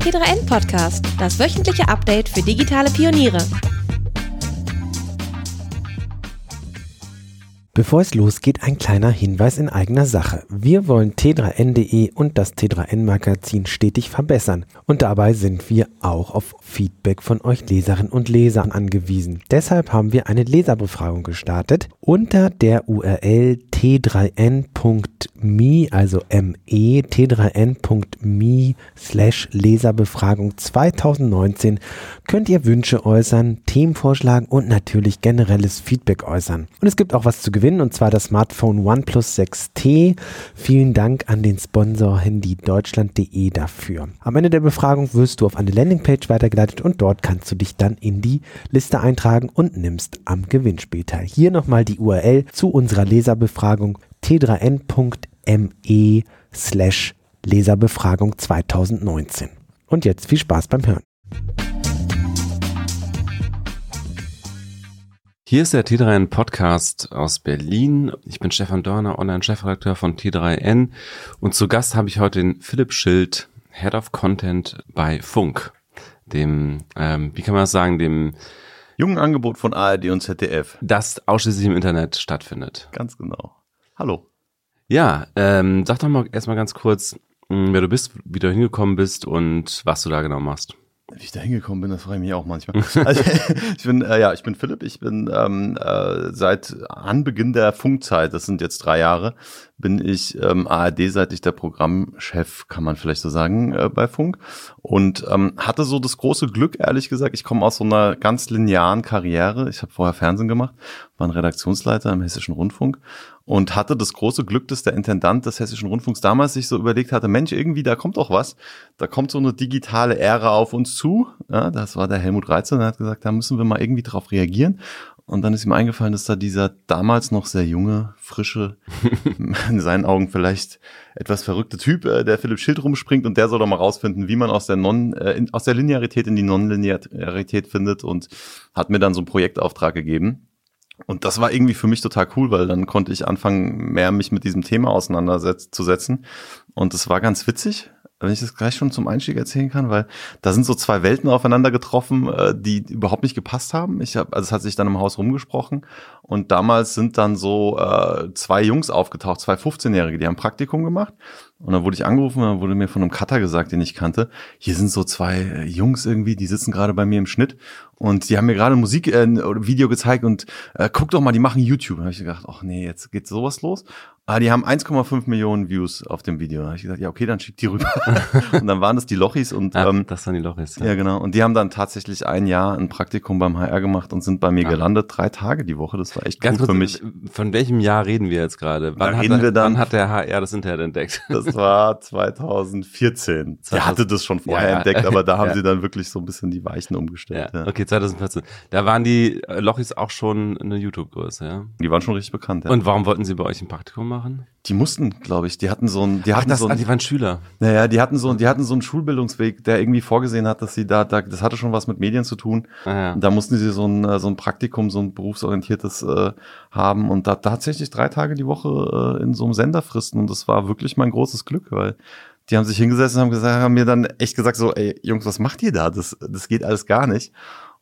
T3N Podcast, das wöchentliche Update für digitale Pioniere. Bevor es losgeht, ein kleiner Hinweis in eigener Sache. Wir wollen t3n.de und das T3N Magazin stetig verbessern. Und dabei sind wir auch auf Feedback von euch Leserinnen und Lesern angewiesen. Deshalb haben wir eine Leserbefragung gestartet. Unter der URL t3n.me, also me, t3n.me slash Leserbefragung 2019 könnt ihr Wünsche äußern, Themen vorschlagen und natürlich generelles Feedback äußern. Und es gibt auch was zu gewinnen und zwar das Smartphone OnePlus 6T. Vielen Dank an den Sponsor handydeutschland.de dafür. Am Ende der Befragung wirst du auf eine Landingpage weitergeleitet und dort kannst du dich dann in die Liste eintragen und nimmst am Gewinnspiel teil. Hier nochmal die URL zu unserer Leserbefragung t3n.me slash Leserbefragung 2019. Und jetzt viel Spaß beim Hören. Hier ist der T3N Podcast aus Berlin. Ich bin Stefan Dörner, Online-Chefredakteur von T3N. Und zu Gast habe ich heute den Philipp Schild, Head of Content bei Funk. Dem, ähm, wie kann man das sagen, dem jungen Angebot von ARD und ZDF. Das ausschließlich im Internet stattfindet. Ganz genau. Hallo. Ja, ähm, sag doch mal erstmal ganz kurz, wer du bist, wie du hingekommen bist und was du da genau machst. Wie ich da hingekommen bin, das freue ich mich auch manchmal. Also, ich bin, äh, ja, ich bin Philipp. Ich bin ähm, äh, seit Anbeginn der Funkzeit, das sind jetzt drei Jahre, bin ich ähm, ARD-seitig der Programmchef, kann man vielleicht so sagen, äh, bei Funk. Und ähm, hatte so das große Glück, ehrlich gesagt, ich komme aus so einer ganz linearen Karriere. Ich habe vorher Fernsehen gemacht, war ein Redaktionsleiter im Hessischen Rundfunk und hatte das große Glück, dass der Intendant des Hessischen Rundfunks damals sich so überlegt hatte, Mensch, irgendwie, da kommt doch was. Da kommt so eine digitale Ära auf uns zu. Ja, das war der Helmut Reitzer, der hat gesagt, da müssen wir mal irgendwie drauf reagieren. Und dann ist ihm eingefallen, dass da dieser damals noch sehr junge, frische, in seinen Augen vielleicht etwas verrückte Typ, äh, der Philipp Schild rumspringt und der soll doch mal rausfinden, wie man aus der Non, äh, in, aus der Linearität in die Nonlinearität findet und hat mir dann so einen Projektauftrag gegeben. Und das war irgendwie für mich total cool, weil dann konnte ich anfangen, mehr mich mit diesem Thema auseinanderzusetzen. Und es war ganz witzig, wenn ich das gleich schon zum Einstieg erzählen kann, weil da sind so zwei Welten aufeinander getroffen, äh, die überhaupt nicht gepasst haben. Ich habe, also es hat sich dann im Haus rumgesprochen und damals sind dann so äh, zwei Jungs aufgetaucht, zwei 15-Jährige, die haben Praktikum gemacht und dann wurde ich angerufen und dann wurde mir von einem Cutter gesagt, den ich kannte, hier sind so zwei äh, Jungs irgendwie, die sitzen gerade bei mir im Schnitt und die haben mir gerade Musik äh, Video gezeigt und äh, guck doch mal, die machen YouTube. Da habe ich gedacht, ach nee, jetzt geht sowas los. Ah, die haben 1,5 Millionen Views auf dem Video. Da habe ich gesagt, ja, okay, dann schick die rüber. und dann waren das die Lochis und ah, ähm, das waren die Lochis. Ja. ja. genau. Und die haben dann tatsächlich ein Jahr ein Praktikum beim HR gemacht und sind bei mir ah. gelandet, drei Tage die Woche. Das war echt Ganz gut kurz, für mich. Von welchem Jahr reden wir jetzt gerade? Wann, reden hat, wir dann, wann hat der HR das Internet entdeckt? Das war 2014. Er hatte das schon vorher ja, entdeckt, aber da haben sie dann wirklich so ein bisschen die Weichen umgestellt. Ja. Okay, 2014. Da waren die Lochis auch schon eine YouTube-Größe, ja? Die waren schon richtig bekannt, ja. Und warum wollten sie bei euch ein Praktikum machen? Die mussten, glaube ich, die hatten so ein, die hatten Ach, das, so ein, ah, die waren Schüler. Naja, die hatten so, die hatten so einen Schulbildungsweg, der irgendwie vorgesehen hat, dass sie da, da das hatte schon was mit Medien zu tun. Ah, ja. Da mussten sie so ein, so ein Praktikum, so ein berufsorientiertes äh, haben und da tatsächlich drei Tage die Woche äh, in so einem Sender fristen und das war wirklich mein großes Glück, weil die haben sich hingesessen und haben gesagt, haben mir dann echt gesagt so, ey Jungs, was macht ihr da? Das, das geht alles gar nicht.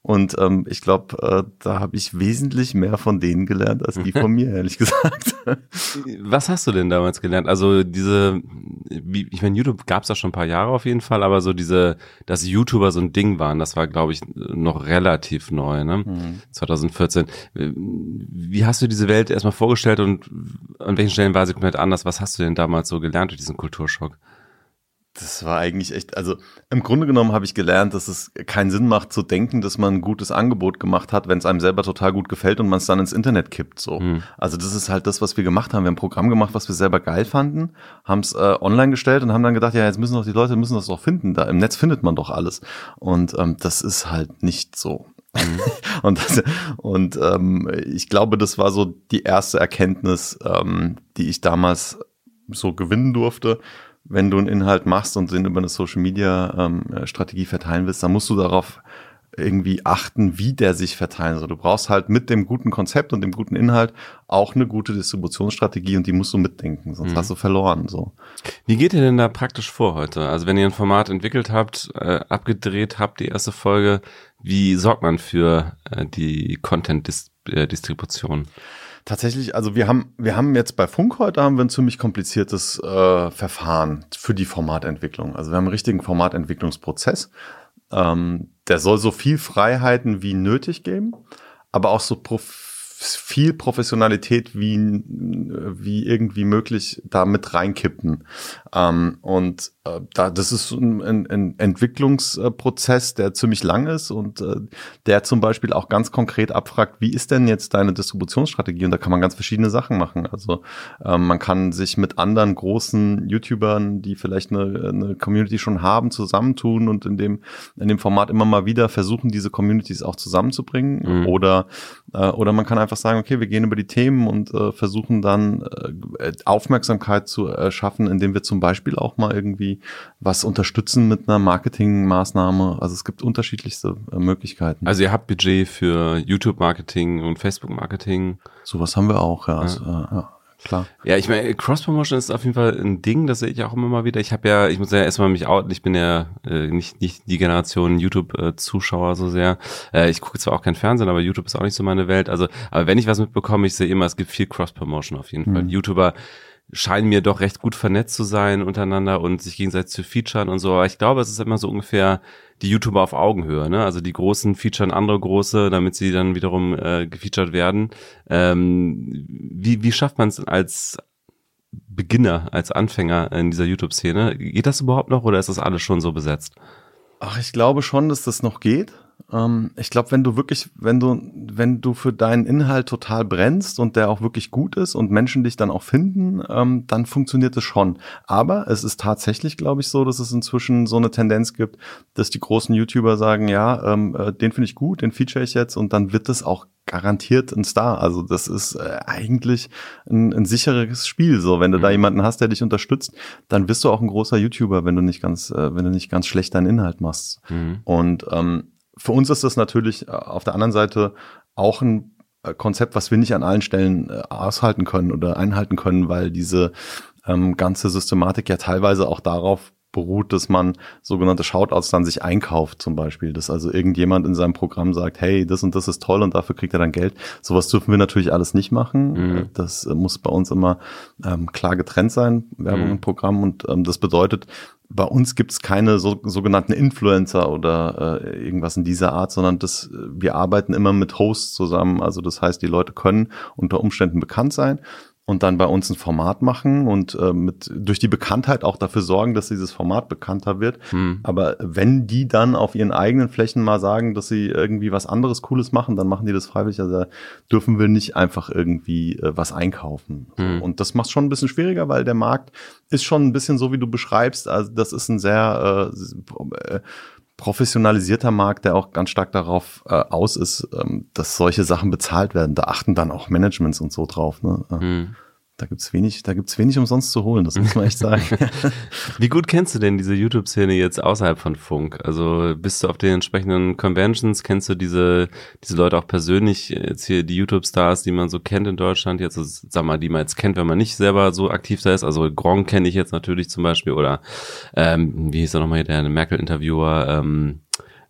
Und ähm, ich glaube, äh, da habe ich wesentlich mehr von denen gelernt als die von mir, ehrlich gesagt. Was hast du denn damals gelernt? Also diese, wie, ich meine, YouTube gab es ja schon ein paar Jahre auf jeden Fall, aber so diese, dass YouTuber so ein Ding waren, das war, glaube ich, noch relativ neu, ne? Mhm. 2014. Wie hast du diese Welt erstmal vorgestellt und an welchen Stellen war sie komplett anders? Was hast du denn damals so gelernt durch diesen Kulturschock? Das war eigentlich echt, also im Grunde genommen habe ich gelernt, dass es keinen Sinn macht zu denken, dass man ein gutes Angebot gemacht hat, wenn es einem selber total gut gefällt und man es dann ins Internet kippt. So. Mhm. Also das ist halt das, was wir gemacht haben. Wir haben ein Programm gemacht, was wir selber geil fanden, haben es äh, online gestellt und haben dann gedacht, ja, jetzt müssen doch die Leute müssen das doch finden. Da im Netz findet man doch alles. Und ähm, das ist halt nicht so. Mhm. und das, und ähm, ich glaube, das war so die erste Erkenntnis, ähm, die ich damals so gewinnen durfte wenn du einen Inhalt machst und den über eine Social Media ähm, Strategie verteilen willst, dann musst du darauf irgendwie achten, wie der sich verteilen soll. Du brauchst halt mit dem guten Konzept und dem guten Inhalt auch eine gute Distributionsstrategie und die musst du mitdenken, sonst mhm. hast du verloren. So. Wie geht ihr denn da praktisch vor heute? Also wenn ihr ein Format entwickelt habt, äh, abgedreht habt, die erste Folge, wie sorgt man für äh, die Content-Distribution? Tatsächlich, also wir haben, wir haben jetzt bei Funk heute haben wir ein ziemlich kompliziertes äh, Verfahren für die Formatentwicklung. Also wir haben einen richtigen Formatentwicklungsprozess. Ähm, der soll so viel Freiheiten wie nötig geben, aber auch so prof viel Professionalität wie, wie irgendwie möglich da mit reinkippen. Ähm, und äh, da, das ist ein, ein, Entwicklungsprozess, der ziemlich lang ist und äh, der zum Beispiel auch ganz konkret abfragt, wie ist denn jetzt deine Distributionsstrategie? Und da kann man ganz verschiedene Sachen machen. Also ähm, man kann sich mit anderen großen YouTubern, die vielleicht eine, eine Community schon haben, zusammentun und in dem, in dem Format immer mal wieder versuchen, diese Communities auch zusammenzubringen. Mhm. Oder, äh, oder man kann einfach sagen, okay, wir gehen über die Themen und äh, versuchen dann äh, Aufmerksamkeit zu erschaffen, indem wir zum Beispiel auch mal irgendwie was unterstützen mit einer Marketingmaßnahme. Also es gibt unterschiedlichste äh, Möglichkeiten. Also ihr habt Budget für YouTube-Marketing und Facebook-Marketing. Sowas haben wir auch, ja. Also, ja. Ja klar. Ja, ich meine, Cross-Promotion ist auf jeden Fall ein Ding, das sehe ich auch immer mal wieder. Ich habe ja, ich muss ja erstmal mich outen, ich bin ja äh, nicht, nicht die Generation YouTube-Zuschauer so sehr. Äh, ich gucke zwar auch kein Fernsehen, aber YouTube ist auch nicht so meine Welt. Also, aber wenn ich was mitbekomme, ich sehe immer, es gibt viel Cross-Promotion auf jeden mhm. Fall. YouTuber scheinen mir doch recht gut vernetzt zu sein untereinander und sich gegenseitig zu featuren und so. Aber ich glaube, es ist immer so ungefähr die YouTuber auf Augenhöhe. Ne? Also die Großen featuren andere Große, damit sie dann wiederum äh, gefeatured werden. Ähm, wie, wie schafft man es als Beginner, als Anfänger in dieser YouTube-Szene? Geht das überhaupt noch oder ist das alles schon so besetzt? Ach, ich glaube schon, dass das noch geht. Ähm, ich glaube, wenn du wirklich, wenn du, wenn du für deinen Inhalt total brennst und der auch wirklich gut ist und Menschen dich dann auch finden, ähm, dann funktioniert es schon. Aber es ist tatsächlich, glaube ich, so, dass es inzwischen so eine Tendenz gibt, dass die großen YouTuber sagen, ja, ähm, äh, den finde ich gut, den feature ich jetzt und dann wird es auch garantiert ein Star. Also das ist äh, eigentlich ein, ein sicheres Spiel. So, wenn du mhm. da jemanden hast, der dich unterstützt, dann bist du auch ein großer YouTuber, wenn du nicht ganz, äh, wenn du nicht ganz schlecht deinen Inhalt machst. Mhm. Und ähm, für uns ist das natürlich äh, auf der anderen Seite auch ein äh, Konzept, was wir nicht an allen Stellen äh, aushalten können oder einhalten können, weil diese ähm, ganze Systematik ja teilweise auch darauf beruht, dass man sogenannte Shoutouts dann sich einkauft zum Beispiel, dass also irgendjemand in seinem Programm sagt, hey, das und das ist toll und dafür kriegt er dann Geld. Sowas dürfen wir natürlich alles nicht machen. Mhm. Das muss bei uns immer ähm, klar getrennt sein, Werbung mhm. und Programm und ähm, das bedeutet, bei uns gibt es keine so, sogenannten Influencer oder äh, irgendwas in dieser Art, sondern das, wir arbeiten immer mit Hosts zusammen. Also das heißt, die Leute können unter Umständen bekannt sein und dann bei uns ein Format machen und äh, mit durch die Bekanntheit auch dafür sorgen, dass dieses Format bekannter wird. Hm. Aber wenn die dann auf ihren eigenen Flächen mal sagen, dass sie irgendwie was anderes Cooles machen, dann machen die das freiwillig. Also dürfen wir nicht einfach irgendwie äh, was einkaufen. Hm. Und das macht schon ein bisschen schwieriger, weil der Markt ist schon ein bisschen so, wie du beschreibst. Also das ist ein sehr äh, äh professionalisierter Markt, der auch ganz stark darauf äh, aus ist, ähm, dass solche Sachen bezahlt werden. Da achten dann auch Managements und so drauf. Ne? Mhm. Da gibt's wenig, da gibt's wenig umsonst zu holen, das muss man echt sagen. Wie gut kennst du denn diese YouTube-Szene jetzt außerhalb von Funk? Also bist du auf den entsprechenden Conventions, kennst du diese, diese Leute auch persönlich, jetzt hier die YouTube-Stars, die man so kennt in Deutschland, jetzt, also, sag mal, die man jetzt kennt, wenn man nicht selber so aktiv da ist. Also Gronk kenne ich jetzt natürlich zum Beispiel oder ähm, wie hieß er nochmal hier, der Merkel-Interviewer, ähm,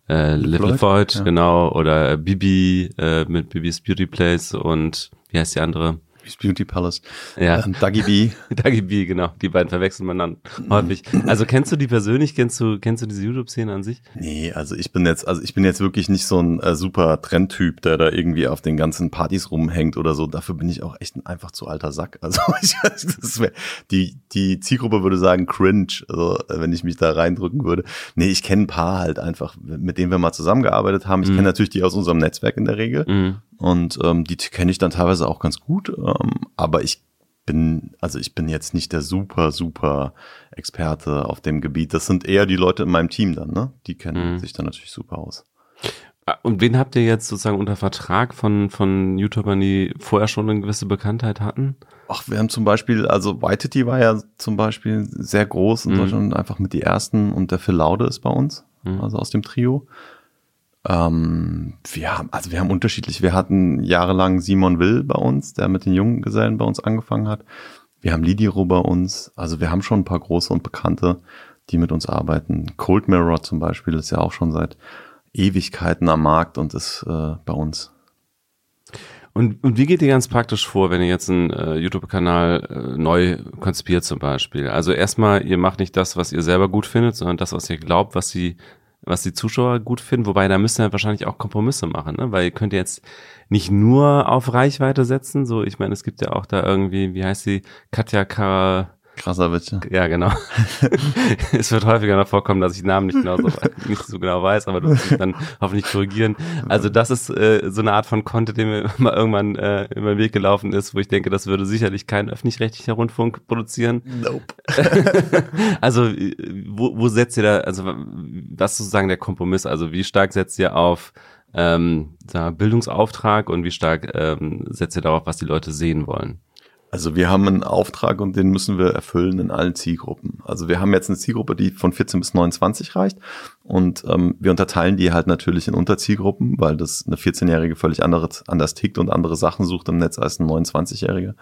äh, Little Floyd, ja. genau, oder Bibi äh, mit Bibis Beauty Place und wie heißt die andere? Beauty Palace. Ja. Ähm, Dagi B. Dagi B, genau. Die beiden verwechseln man dann häufig. Also kennst du die persönlich? Kennst du, kennst du diese YouTube-Szene an sich? Nee, also ich bin jetzt, also ich bin jetzt wirklich nicht so ein äh, super Trendtyp, der da irgendwie auf den ganzen Partys rumhängt oder so. Dafür bin ich auch echt ein einfach zu alter Sack. Also ich, das wär, die, die Zielgruppe würde sagen cringe, also wenn ich mich da reindrücken würde. Nee, ich kenne ein paar halt einfach, mit denen wir mal zusammengearbeitet haben. Ich mhm. kenne natürlich die aus unserem Netzwerk in der Regel. Mhm. Und ähm, die kenne ich dann teilweise auch ganz gut. Ähm, aber ich bin, also ich bin jetzt nicht der super, super Experte auf dem Gebiet. Das sind eher die Leute in meinem Team dann, ne? Die kennen mhm. sich dann natürlich super aus. Ah, und wen habt ihr jetzt sozusagen unter Vertrag von, von YouTubern, die vorher schon eine gewisse Bekanntheit hatten? Ach, wir haben zum Beispiel, also Whitety war ja zum Beispiel sehr groß in mhm. Deutschland, einfach mit die ersten und der Phil Laude ist bei uns, mhm. also aus dem Trio. Ähm, wir haben, also wir haben unterschiedlich. Wir hatten jahrelang Simon Will bei uns, der mit den jungen Gesellen bei uns angefangen hat. Wir haben Lidiro bei uns. Also wir haben schon ein paar große und bekannte, die mit uns arbeiten. Cold Mirror zum Beispiel ist ja auch schon seit Ewigkeiten am Markt und ist äh, bei uns. Und, und wie geht ihr ganz praktisch vor, wenn ihr jetzt einen äh, YouTube-Kanal äh, neu konzipiert zum Beispiel? Also erstmal, ihr macht nicht das, was ihr selber gut findet, sondern das, was ihr glaubt, was die, was die Zuschauer gut finden. Wobei, da müsst ihr wahrscheinlich auch Kompromisse machen, ne? Weil ihr könnt jetzt nicht nur auf Reichweite setzen. So, ich meine, es gibt ja auch da irgendwie, wie heißt sie, Katja Kara Krasser Witze. Ja, genau. es wird häufiger noch vorkommen, dass ich Namen nicht genau so, nicht so genau weiß, aber du musst mich dann hoffentlich korrigieren. Also das ist äh, so eine Art von Content, der mir mal irgendwann äh, über den Weg gelaufen ist, wo ich denke, das würde sicherlich kein öffentlich-rechtlicher Rundfunk produzieren. Nope. also wo, wo setzt ihr da, also was ist sozusagen der Kompromiss? Also wie stark setzt ihr auf ähm, Bildungsauftrag und wie stark ähm, setzt ihr darauf, was die Leute sehen wollen? Also wir haben einen Auftrag und den müssen wir erfüllen in allen Zielgruppen. Also wir haben jetzt eine Zielgruppe, die von 14 bis 29 reicht und ähm, wir unterteilen die halt natürlich in Unterzielgruppen, weil das eine 14-Jährige völlig anderes, anders tickt und andere Sachen sucht im Netz als ein 29-Jähriger.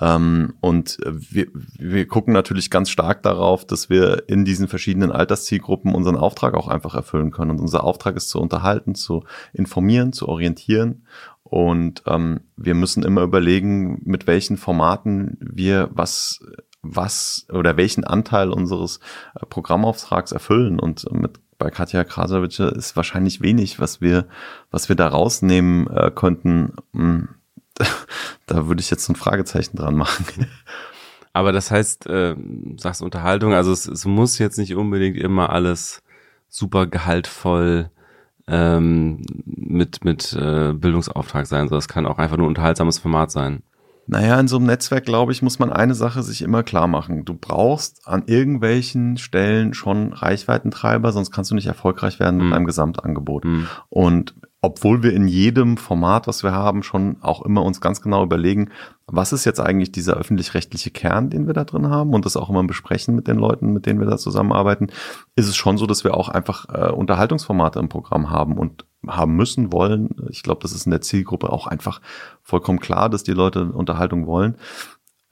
Ähm, und wir, wir gucken natürlich ganz stark darauf, dass wir in diesen verschiedenen Alterszielgruppen unseren Auftrag auch einfach erfüllen können. Und unser Auftrag ist zu unterhalten, zu informieren, zu orientieren und ähm, wir müssen immer überlegen, mit welchen Formaten wir was, was oder welchen Anteil unseres äh, Programmauftrags erfüllen. Und mit bei Katja Krasowitsch ist wahrscheinlich wenig, was wir, was wir da rausnehmen äh, könnten. Hm, da würde ich jetzt ein Fragezeichen dran machen. Aber das heißt, äh, sagst Unterhaltung, also es, es muss jetzt nicht unbedingt immer alles super gehaltvoll ähm, mit, mit äh, Bildungsauftrag sein. So, das kann auch einfach nur ein unterhaltsames Format sein. Naja, in so einem Netzwerk, glaube ich, muss man eine Sache sich immer klar machen. Du brauchst an irgendwelchen Stellen schon Reichweitentreiber, sonst kannst du nicht erfolgreich werden mit mhm. deinem Gesamtangebot. Mhm. Und obwohl wir in jedem Format, was wir haben, schon auch immer uns ganz genau überlegen, was ist jetzt eigentlich dieser öffentlich-rechtliche Kern, den wir da drin haben und das auch immer besprechen mit den Leuten, mit denen wir da zusammenarbeiten, ist es schon so, dass wir auch einfach äh, Unterhaltungsformate im Programm haben und haben müssen, wollen. Ich glaube, das ist in der Zielgruppe auch einfach vollkommen klar, dass die Leute Unterhaltung wollen.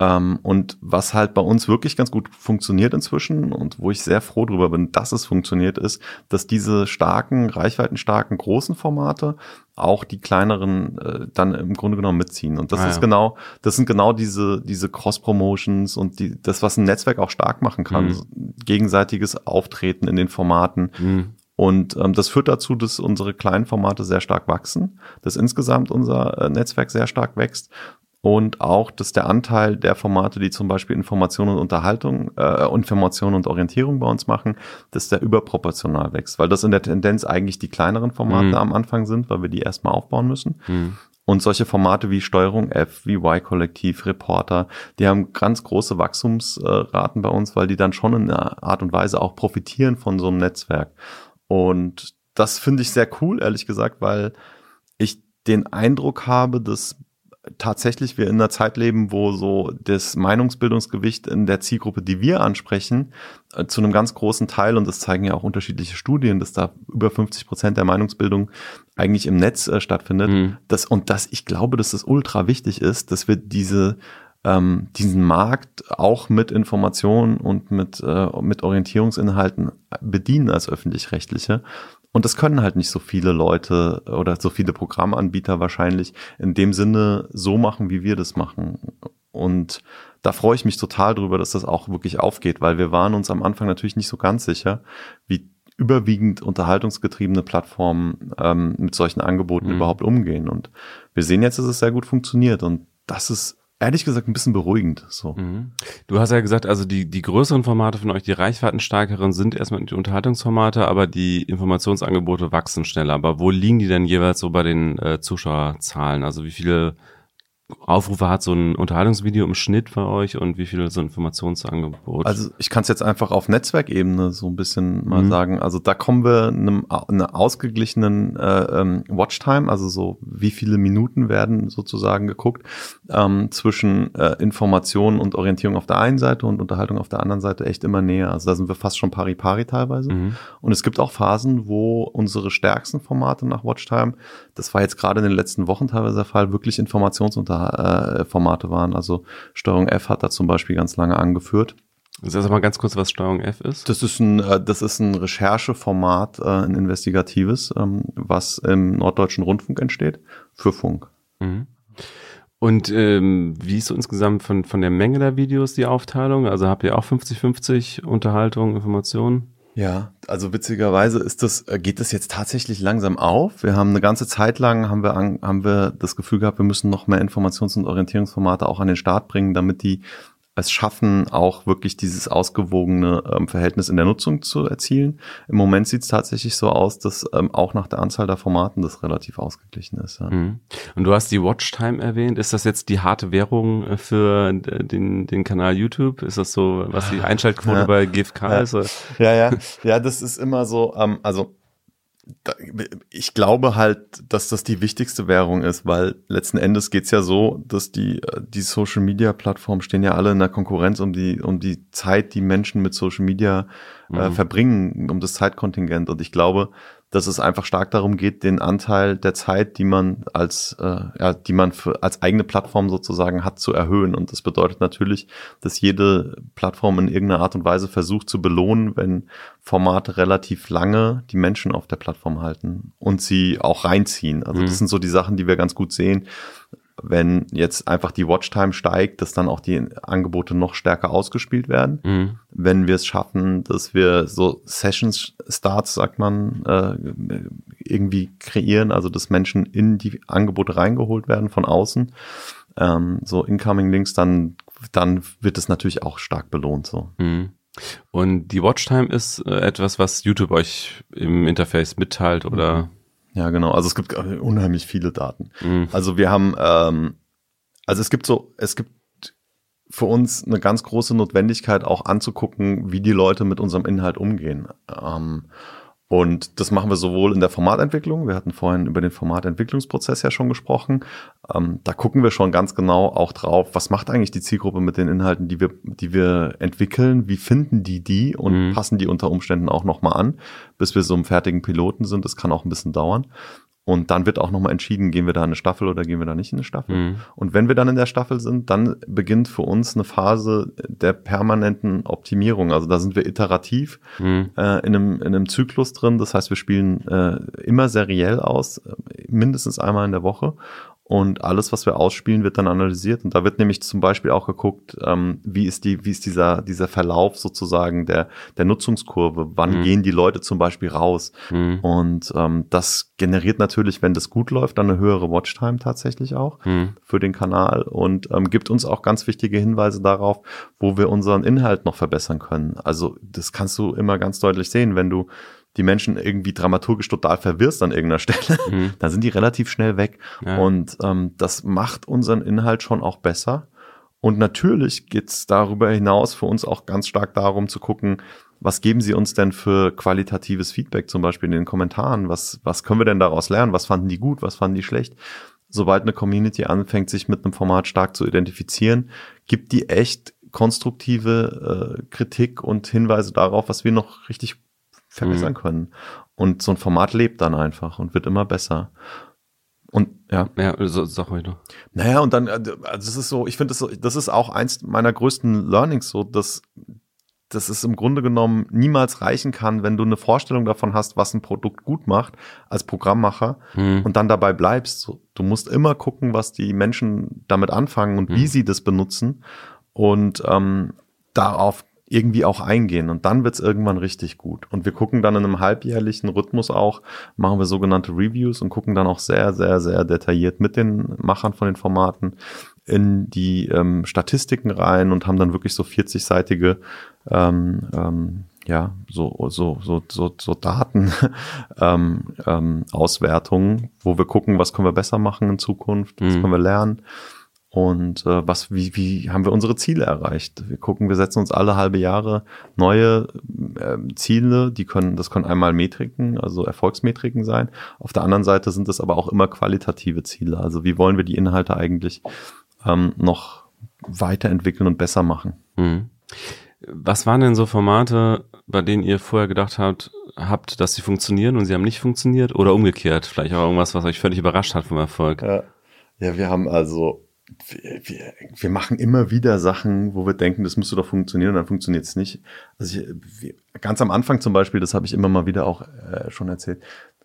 Ähm, und was halt bei uns wirklich ganz gut funktioniert inzwischen und wo ich sehr froh drüber bin, dass es funktioniert, ist, dass diese starken, reichweitenstarken, großen Formate auch die kleineren äh, dann im Grunde genommen mitziehen. Und das ah, ist ja. genau, das sind genau diese, diese Cross-Promotions und die, das, was ein Netzwerk auch stark machen kann. Mhm. Gegenseitiges Auftreten in den Formaten. Mhm. Und ähm, das führt dazu, dass unsere kleinen Formate sehr stark wachsen, dass insgesamt unser äh, Netzwerk sehr stark wächst und auch, dass der Anteil der Formate, die zum Beispiel Information und Unterhaltung, äh, Information und Orientierung bei uns machen, dass der überproportional wächst, weil das in der Tendenz eigentlich die kleineren Formate mhm. am Anfang sind, weil wir die erstmal aufbauen müssen. Mhm. Und solche Formate wie Steuerung F, wie Y-Kollektiv, Reporter, die haben ganz große Wachstumsraten bei uns, weil die dann schon in einer Art und Weise auch profitieren von so einem Netzwerk. Und das finde ich sehr cool, ehrlich gesagt, weil ich den Eindruck habe, dass tatsächlich wir in einer Zeit leben, wo so das Meinungsbildungsgewicht in der Zielgruppe, die wir ansprechen, äh, zu einem ganz großen Teil, und das zeigen ja auch unterschiedliche Studien, dass da über 50 Prozent der Meinungsbildung eigentlich im Netz äh, stattfindet. Mhm. Das, und dass ich glaube, dass das ultra wichtig ist, dass wir diese ähm, diesen Markt auch mit Informationen und mit, äh, mit Orientierungsinhalten bedienen als öffentlich-rechtliche und das können halt nicht so viele Leute oder so viele Programmanbieter wahrscheinlich in dem Sinne so machen, wie wir das machen. Und da freue ich mich total drüber, dass das auch wirklich aufgeht, weil wir waren uns am Anfang natürlich nicht so ganz sicher, wie überwiegend unterhaltungsgetriebene Plattformen ähm, mit solchen Angeboten mhm. überhaupt umgehen. Und wir sehen jetzt, dass es sehr gut funktioniert. Und das ist ehrlich gesagt ein bisschen beruhigend. So. Mhm. Du hast ja gesagt, also die, die größeren Formate von euch, die reichweitenstarkeren sind erstmal die Unterhaltungsformate, aber die Informationsangebote wachsen schneller. Aber wo liegen die denn jeweils so bei den äh, Zuschauerzahlen? Also wie viele Aufrufe hat so ein Unterhaltungsvideo im Schnitt bei euch und wie viel so Informationsangebot? Also ich kann es jetzt einfach auf Netzwerkebene so ein bisschen mal mhm. sagen. Also da kommen wir einem, einer ausgeglichenen äh, ähm, Watchtime, also so wie viele Minuten werden sozusagen geguckt, ähm, zwischen äh, Information und Orientierung auf der einen Seite und Unterhaltung auf der anderen Seite echt immer näher. Also da sind wir fast schon pari pari teilweise. Mhm. Und es gibt auch Phasen, wo unsere stärksten Formate nach Watchtime, das war jetzt gerade in den letzten Wochen teilweise der Fall, wirklich Informationsformate äh, waren. Also Steuerung F hat da zum Beispiel ganz lange angeführt. Sag also mal ganz kurz, was Steuerung F ist. Das ist ein, äh, das ist ein Rechercheformat, äh, ein investigatives, ähm, was im Norddeutschen Rundfunk entsteht für Funk. Mhm. Und ähm, wie ist so insgesamt von, von der Menge der Videos die Aufteilung? Also habt ihr auch 50-50 Unterhaltung, Informationen? Ja, also witzigerweise ist das, äh, geht das jetzt tatsächlich langsam auf. Wir haben eine ganze Zeit lang haben wir, haben wir das Gefühl gehabt, wir müssen noch mehr Informations- und Orientierungsformate auch an den Start bringen, damit die es schaffen, auch wirklich dieses ausgewogene ähm, Verhältnis in der Nutzung zu erzielen. Im Moment sieht es tatsächlich so aus, dass ähm, auch nach der Anzahl der Formaten das relativ ausgeglichen ist. Ja. Mhm. Und du hast die Watchtime erwähnt. Ist das jetzt die harte Währung äh, für den, den Kanal YouTube? Ist das so, was die Einschaltquote ja. bei GFK ja. ist? Ja, ja. Ja, das ist immer so, ähm, also ich glaube halt, dass das die wichtigste Währung ist, weil letzten Endes geht's ja so, dass die, die Social Media Plattformen stehen ja alle in der Konkurrenz um die, um die Zeit, die Menschen mit Social Media äh, mhm. verbringen, um das Zeitkontingent. Und ich glaube, dass es einfach stark darum geht, den Anteil der Zeit, die man als, äh, ja, die man für, als eigene Plattform sozusagen hat, zu erhöhen. Und das bedeutet natürlich, dass jede Plattform in irgendeiner Art und Weise versucht zu belohnen, wenn Formate relativ lange die Menschen auf der Plattform halten und sie auch reinziehen. Also mhm. das sind so die Sachen, die wir ganz gut sehen wenn jetzt einfach die Watchtime steigt, dass dann auch die Angebote noch stärker ausgespielt werden. Mhm. Wenn wir es schaffen, dass wir so Sessions Starts, sagt man, äh, irgendwie kreieren, also dass Menschen in die Angebote reingeholt werden von außen, ähm, so Incoming Links, dann, dann wird es natürlich auch stark belohnt. So. Mhm. Und die Watchtime ist äh, etwas, was YouTube euch im Interface mitteilt oder? Mhm. Ja, genau. Also es gibt unheimlich viele Daten. Mhm. Also wir haben, ähm, also es gibt so, es gibt für uns eine ganz große Notwendigkeit auch anzugucken, wie die Leute mit unserem Inhalt umgehen. Ähm, und das machen wir sowohl in der Formatentwicklung, wir hatten vorhin über den Formatentwicklungsprozess ja schon gesprochen. Ähm, da gucken wir schon ganz genau auch drauf, was macht eigentlich die Zielgruppe mit den Inhalten, die wir, die wir entwickeln, wie finden die die und mhm. passen die unter Umständen auch nochmal an, bis wir so im fertigen Piloten sind. Das kann auch ein bisschen dauern. Und dann wird auch nochmal entschieden, gehen wir da in eine Staffel oder gehen wir da nicht in eine Staffel. Mhm. Und wenn wir dann in der Staffel sind, dann beginnt für uns eine Phase der permanenten Optimierung. Also da sind wir iterativ mhm. äh, in, einem, in einem Zyklus drin. Das heißt, wir spielen äh, immer seriell aus, äh, mindestens einmal in der Woche. Und alles, was wir ausspielen, wird dann analysiert. Und da wird nämlich zum Beispiel auch geguckt, ähm, wie ist die, wie ist dieser, dieser Verlauf sozusagen der, der Nutzungskurve? Wann mhm. gehen die Leute zum Beispiel raus? Mhm. Und ähm, das generiert natürlich, wenn das gut läuft, dann eine höhere Watchtime tatsächlich auch mhm. für den Kanal und ähm, gibt uns auch ganz wichtige Hinweise darauf, wo wir unseren Inhalt noch verbessern können. Also das kannst du immer ganz deutlich sehen, wenn du die Menschen irgendwie dramaturgisch total verwirrst an irgendeiner Stelle, mhm. dann sind die relativ schnell weg. Ja. Und ähm, das macht unseren Inhalt schon auch besser. Und natürlich geht's darüber hinaus für uns auch ganz stark darum zu gucken, was geben Sie uns denn für qualitatives Feedback, zum Beispiel in den Kommentaren? Was, was können wir denn daraus lernen? Was fanden die gut? Was fanden die schlecht? Sobald eine Community anfängt, sich mit einem Format stark zu identifizieren, gibt die echt konstruktive äh, Kritik und Hinweise darauf, was wir noch richtig verbessern mhm. können. Und so ein Format lebt dann einfach und wird immer besser. Und ja. Ja, so, sag heute. Naja, und dann, also das ist so, ich finde, das, das ist auch eins meiner größten Learnings, so, dass, dass es im Grunde genommen niemals reichen kann, wenn du eine Vorstellung davon hast, was ein Produkt gut macht als Programmmacher mhm. und dann dabei bleibst. So, du musst immer gucken, was die Menschen damit anfangen und mhm. wie sie das benutzen und ähm, darauf irgendwie auch eingehen und dann wird's irgendwann richtig gut. Und wir gucken dann in einem halbjährlichen Rhythmus auch, machen wir sogenannte Reviews und gucken dann auch sehr, sehr, sehr detailliert mit den Machern von den Formaten in die ähm, Statistiken rein und haben dann wirklich so 40-seitige ähm, ähm, ja, so, so, so, so, so Daten, ähm, ähm, Auswertungen, wo wir gucken, was können wir besser machen in Zukunft, was mhm. können wir lernen und äh, was, wie, wie haben wir unsere Ziele erreicht? Wir gucken, wir setzen uns alle halbe Jahre neue äh, Ziele, die können, das können einmal Metriken, also Erfolgsmetriken sein. Auf der anderen Seite sind es aber auch immer qualitative Ziele. Also wie wollen wir die Inhalte eigentlich ähm, noch weiterentwickeln und besser machen? Mhm. Was waren denn so Formate, bei denen ihr vorher gedacht habt, habt, dass sie funktionieren und sie haben nicht funktioniert? Oder umgekehrt? Vielleicht auch irgendwas, was euch völlig überrascht hat vom Erfolg? Ja, ja wir haben also wir, wir, machen immer wieder Sachen, wo wir denken, das müsste doch funktionieren und dann funktioniert es nicht. Also ich, wir, ganz am Anfang zum Beispiel, das habe ich immer mal wieder auch äh, schon erzählt,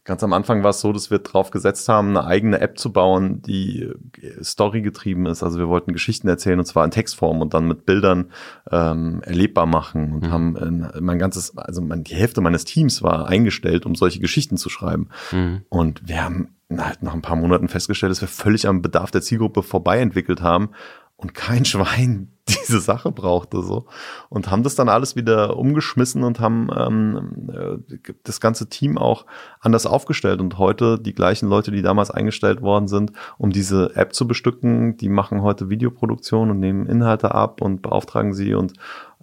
ganz am Anfang war es so, dass wir drauf gesetzt haben, eine eigene App zu bauen, die äh, Story getrieben ist. Also wir wollten Geschichten erzählen und zwar in Textform und dann mit Bildern ähm, erlebbar machen und mhm. haben äh, mein ganzes, also mein, die Hälfte meines Teams war eingestellt, um solche Geschichten zu schreiben. Mhm. Und wir haben halt nach ein paar Monaten festgestellt, dass wir völlig am Bedarf der Zielgruppe vorbei entwickelt haben und kein Schwein diese Sache brauchte so und haben das dann alles wieder umgeschmissen und haben ähm, äh, das ganze Team auch anders aufgestellt und heute die gleichen Leute, die damals eingestellt worden sind, um diese App zu bestücken, die machen heute Videoproduktion und nehmen Inhalte ab und beauftragen sie und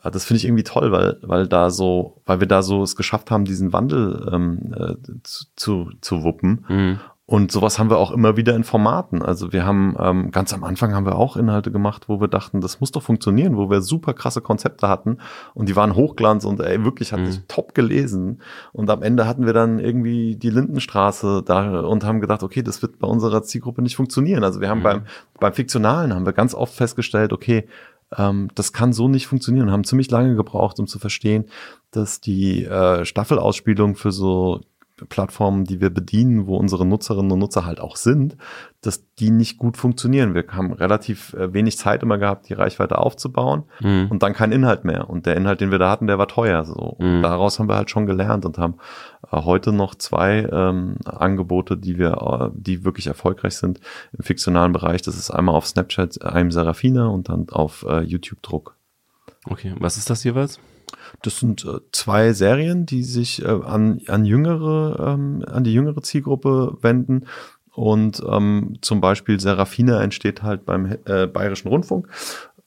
äh, das finde ich irgendwie toll, weil, weil da so, weil wir da so es geschafft haben, diesen Wandel ähm, äh, zu, zu, zu wuppen. Mhm. Und sowas haben wir auch immer wieder in Formaten. Also wir haben ähm, ganz am Anfang haben wir auch Inhalte gemacht, wo wir dachten, das muss doch funktionieren, wo wir super krasse Konzepte hatten und die waren Hochglanz und ey, wirklich hatte mhm. ich top gelesen. Und am Ende hatten wir dann irgendwie die Lindenstraße da und haben gedacht, okay, das wird bei unserer Zielgruppe nicht funktionieren. Also wir haben mhm. beim, beim Fiktionalen haben wir ganz oft festgestellt, okay, ähm, das kann so nicht funktionieren. Haben ziemlich lange gebraucht, um zu verstehen, dass die äh, Staffelausspielung für so Plattformen, die wir bedienen, wo unsere Nutzerinnen und Nutzer halt auch sind, dass die nicht gut funktionieren. Wir haben relativ äh, wenig Zeit immer gehabt, die Reichweite aufzubauen mhm. und dann kein Inhalt mehr. Und der Inhalt, den wir da hatten, der war teuer. So. Und mhm. daraus haben wir halt schon gelernt und haben äh, heute noch zwei ähm, Angebote, die wir, äh, die wirklich erfolgreich sind im fiktionalen Bereich. Das ist einmal auf Snapchat I'm Serafina und dann auf äh, YouTube Druck. Okay, was ist das jeweils? Das sind äh, zwei Serien, die sich äh, an, an jüngere, ähm, an die jüngere Zielgruppe wenden. Und ähm, zum Beispiel Serafina entsteht halt beim äh, Bayerischen Rundfunk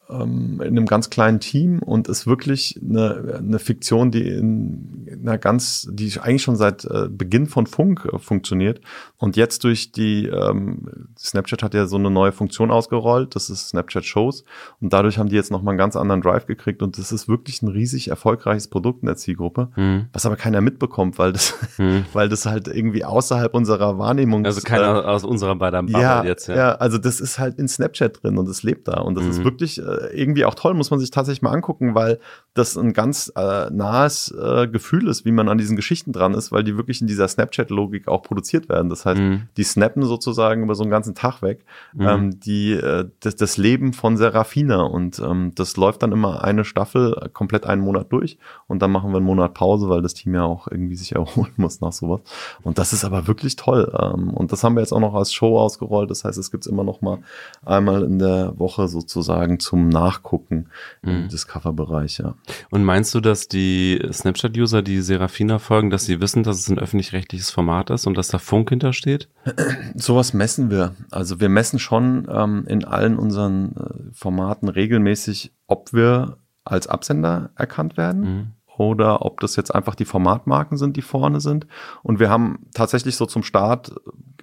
ähm, in einem ganz kleinen Team und ist wirklich eine, eine Fiktion, die in einer ganz, die eigentlich schon seit äh, Beginn von Funk äh, funktioniert und jetzt durch die ähm, Snapchat hat ja so eine neue Funktion ausgerollt, das ist Snapchat Shows und dadurch haben die jetzt nochmal einen ganz anderen Drive gekriegt und das ist wirklich ein riesig erfolgreiches Produkt in der Zielgruppe, mhm. was aber keiner mitbekommt, weil das, mhm. weil das halt irgendwie außerhalb unserer Wahrnehmung Also keiner äh, aus unserer beiden ja, jetzt, ja. Ja, also das ist halt in Snapchat drin und es lebt da und das mhm. ist wirklich äh, irgendwie auch toll, muss man sich tatsächlich mal angucken, weil das ein ganz äh, nahes äh, Gefühl ist, wie man an diesen Geschichten dran ist, weil die wirklich in dieser Snapchat-Logik auch produziert werden. Das heißt, mhm. die snappen sozusagen über so einen ganzen Tag weg, mhm. ähm, die, äh, das, das Leben von Serafina und ähm, das läuft dann immer eine Staffel komplett einen Monat durch und dann machen wir einen Monat Pause, weil das Team ja auch irgendwie sich erholen muss nach sowas. Und das ist aber wirklich toll. Ähm, und das haben wir jetzt auch noch als Show ausgerollt. Das heißt, es gibt's immer noch mal einmal in der Woche sozusagen zum Nachgucken mhm. im Discover-Bereich, ja. Und meinst du, dass die Snapchat-User, die Serafina folgen, dass sie wissen, dass es ein öffentlich-rechtliches Format ist und dass da Funk hintersteht? Sowas messen wir. Also wir messen schon ähm, in allen unseren äh, Formaten regelmäßig, ob wir als Absender erkannt werden. Mhm oder ob das jetzt einfach die Formatmarken sind, die vorne sind. Und wir haben tatsächlich so zum Start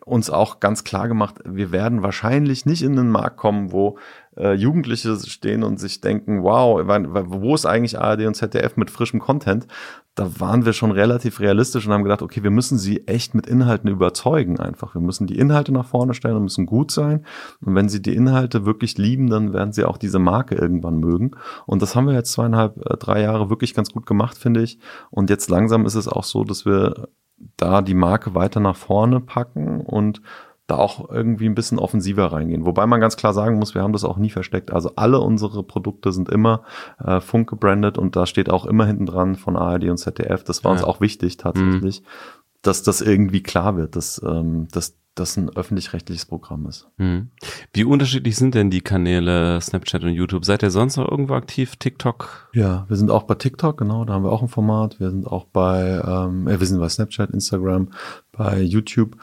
uns auch ganz klar gemacht, wir werden wahrscheinlich nicht in den Markt kommen, wo äh, Jugendliche stehen und sich denken, wow, wo ist eigentlich ARD und ZDF mit frischem Content? Da waren wir schon relativ realistisch und haben gedacht, okay, wir müssen sie echt mit Inhalten überzeugen einfach. Wir müssen die Inhalte nach vorne stellen und müssen gut sein. Und wenn sie die Inhalte wirklich lieben, dann werden sie auch diese Marke irgendwann mögen. Und das haben wir jetzt zweieinhalb, äh, drei Jahre wirklich ganz gut gemacht, finde ich. Und jetzt langsam ist es auch so, dass wir da die Marke weiter nach vorne packen und da auch irgendwie ein bisschen offensiver reingehen. Wobei man ganz klar sagen muss, wir haben das auch nie versteckt. Also alle unsere Produkte sind immer äh, Funk gebrandet und da steht auch immer hinten dran von ARD und ZDF. Das war ja. uns auch wichtig tatsächlich, mhm. dass das irgendwie klar wird, dass, ähm, dass das ein öffentlich-rechtliches Programm ist. Mhm. Wie unterschiedlich sind denn die Kanäle Snapchat und YouTube? Seid ihr sonst noch irgendwo aktiv? TikTok? Ja, wir sind auch bei TikTok, genau, da haben wir auch ein Format. Wir sind auch bei, ähm, wir sind bei Snapchat, Instagram, bei YouTube.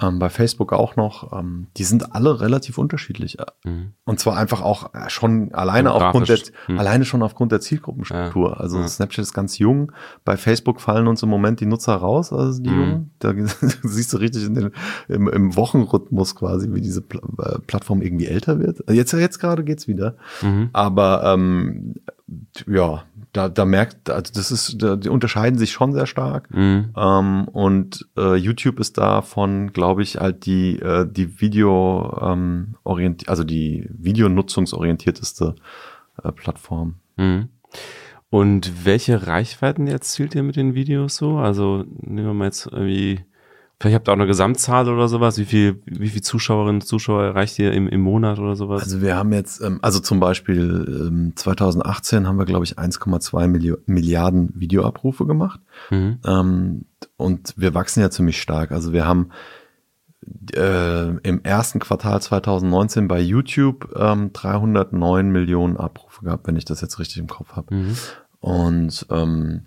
Ähm, bei Facebook auch noch. Ähm, die sind alle relativ unterschiedlich. Mhm. Und zwar einfach auch schon alleine aufgrund der, mhm. alleine schon aufgrund der Zielgruppenstruktur. Ja. Also ja. Snapchat ist ganz jung. Bei Facebook fallen uns im Moment die Nutzer raus, also die mhm. Jungen. Da siehst du richtig in den, im, im Wochenrhythmus quasi, wie diese Pl äh, Plattform irgendwie älter wird. Jetzt, jetzt gerade geht's wieder. Mhm. Aber ähm, ja, da, da merkt, also das ist, da, die unterscheiden sich schon sehr stark. Mhm. Ähm, und äh, YouTube ist davon, glaube ich, halt die, äh, die Video ähm, orientiert, also die Videonutzungsorientierteste äh, Plattform. Mhm. Und welche Reichweiten erzielt ihr mit den Videos so? Also nehmen wir mal jetzt irgendwie Vielleicht habt ihr auch eine Gesamtzahl oder sowas. Wie viel, wie viel Zuschauerinnen und Zuschauer erreicht ihr im, im Monat oder sowas? Also wir haben jetzt, ähm, also zum Beispiel ähm, 2018 haben wir, glaube ich, 1,2 Milliarden Videoabrufe gemacht. Mhm. Ähm, und wir wachsen ja ziemlich stark. Also wir haben äh, im ersten Quartal 2019 bei YouTube ähm, 309 Millionen Abrufe gehabt, wenn ich das jetzt richtig im Kopf habe. Mhm. Und ähm,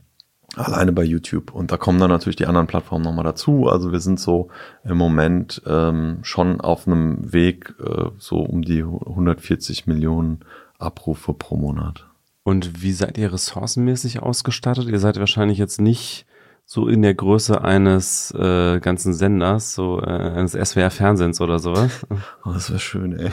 Alleine bei YouTube. Und da kommen dann natürlich die anderen Plattformen nochmal dazu. Also wir sind so im Moment ähm, schon auf einem Weg äh, so um die 140 Millionen Abrufe pro Monat. Und wie seid ihr ressourcenmäßig ausgestattet? Ihr seid wahrscheinlich jetzt nicht so in der Größe eines äh, ganzen Senders, so äh, eines SWR-Fernsehens oder sowas. Oh, das wäre schön, ey.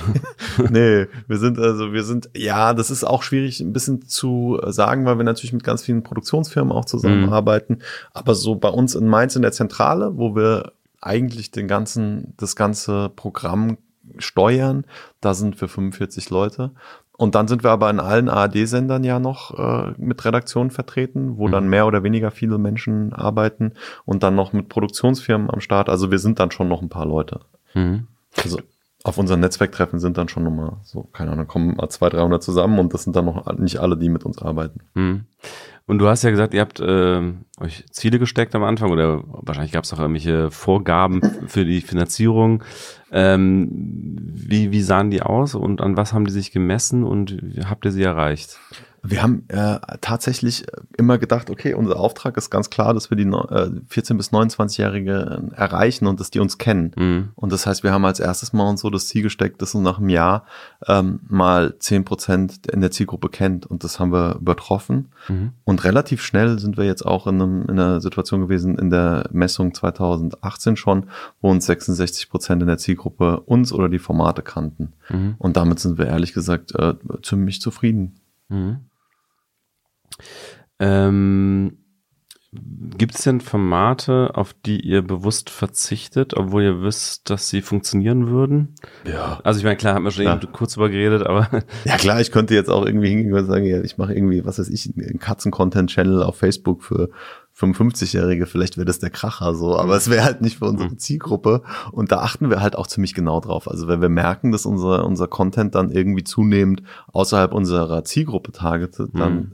nee, wir sind also, wir sind, ja, das ist auch schwierig ein bisschen zu sagen, weil wir natürlich mit ganz vielen Produktionsfirmen auch zusammenarbeiten. Mhm. Aber so bei uns in Mainz in der Zentrale, wo wir eigentlich den ganzen, das ganze Programm steuern, da sind wir 45 Leute. Und dann sind wir aber in allen ARD-Sendern ja noch äh, mit Redaktionen vertreten, wo mhm. dann mehr oder weniger viele Menschen arbeiten und dann noch mit Produktionsfirmen am Start. Also wir sind dann schon noch ein paar Leute. Mhm. Also auf unseren Netzwerktreffen sind dann schon nochmal so, keine Ahnung, kommen mal 200, 300 zusammen und das sind dann noch nicht alle, die mit uns arbeiten. Mhm. Und du hast ja gesagt, ihr habt äh, euch Ziele gesteckt am Anfang oder wahrscheinlich gab es auch irgendwelche Vorgaben für die Finanzierung. Ähm, wie, wie sahen die aus und an was haben die sich gemessen und habt ihr sie erreicht? Wir haben äh, tatsächlich immer gedacht, okay, unser Auftrag ist ganz klar, dass wir die äh, 14- bis 29-Jährige erreichen und dass die uns kennen. Mhm. Und das heißt, wir haben als erstes mal uns so das Ziel gesteckt, dass uns nach einem Jahr ähm, mal 10 Prozent in der Zielgruppe kennt. Und das haben wir übertroffen. Mhm. Und relativ schnell sind wir jetzt auch in, einem, in einer Situation gewesen, in der Messung 2018 schon, wo uns 66 Prozent in der Zielgruppe uns oder die Formate kannten. Mhm. Und damit sind wir ehrlich gesagt äh, ziemlich zufrieden. Mhm. Ähm, Gibt es denn Formate, auf die ihr bewusst verzichtet, obwohl ihr wisst, dass sie funktionieren würden? Ja. Also ich meine, klar, haben wir schon ja. kurz drüber geredet, aber. Ja klar, ich könnte jetzt auch irgendwie hingehen und sagen, ja, ich mache irgendwie, was weiß ich, einen Katzen-Content-Channel auf Facebook für 55-Jährige, vielleicht wäre das der Kracher so, aber es wäre halt nicht für unsere mhm. Zielgruppe. Und da achten wir halt auch ziemlich genau drauf. Also wenn wir merken, dass unser, unser Content dann irgendwie zunehmend außerhalb unserer Zielgruppe targetet, dann mhm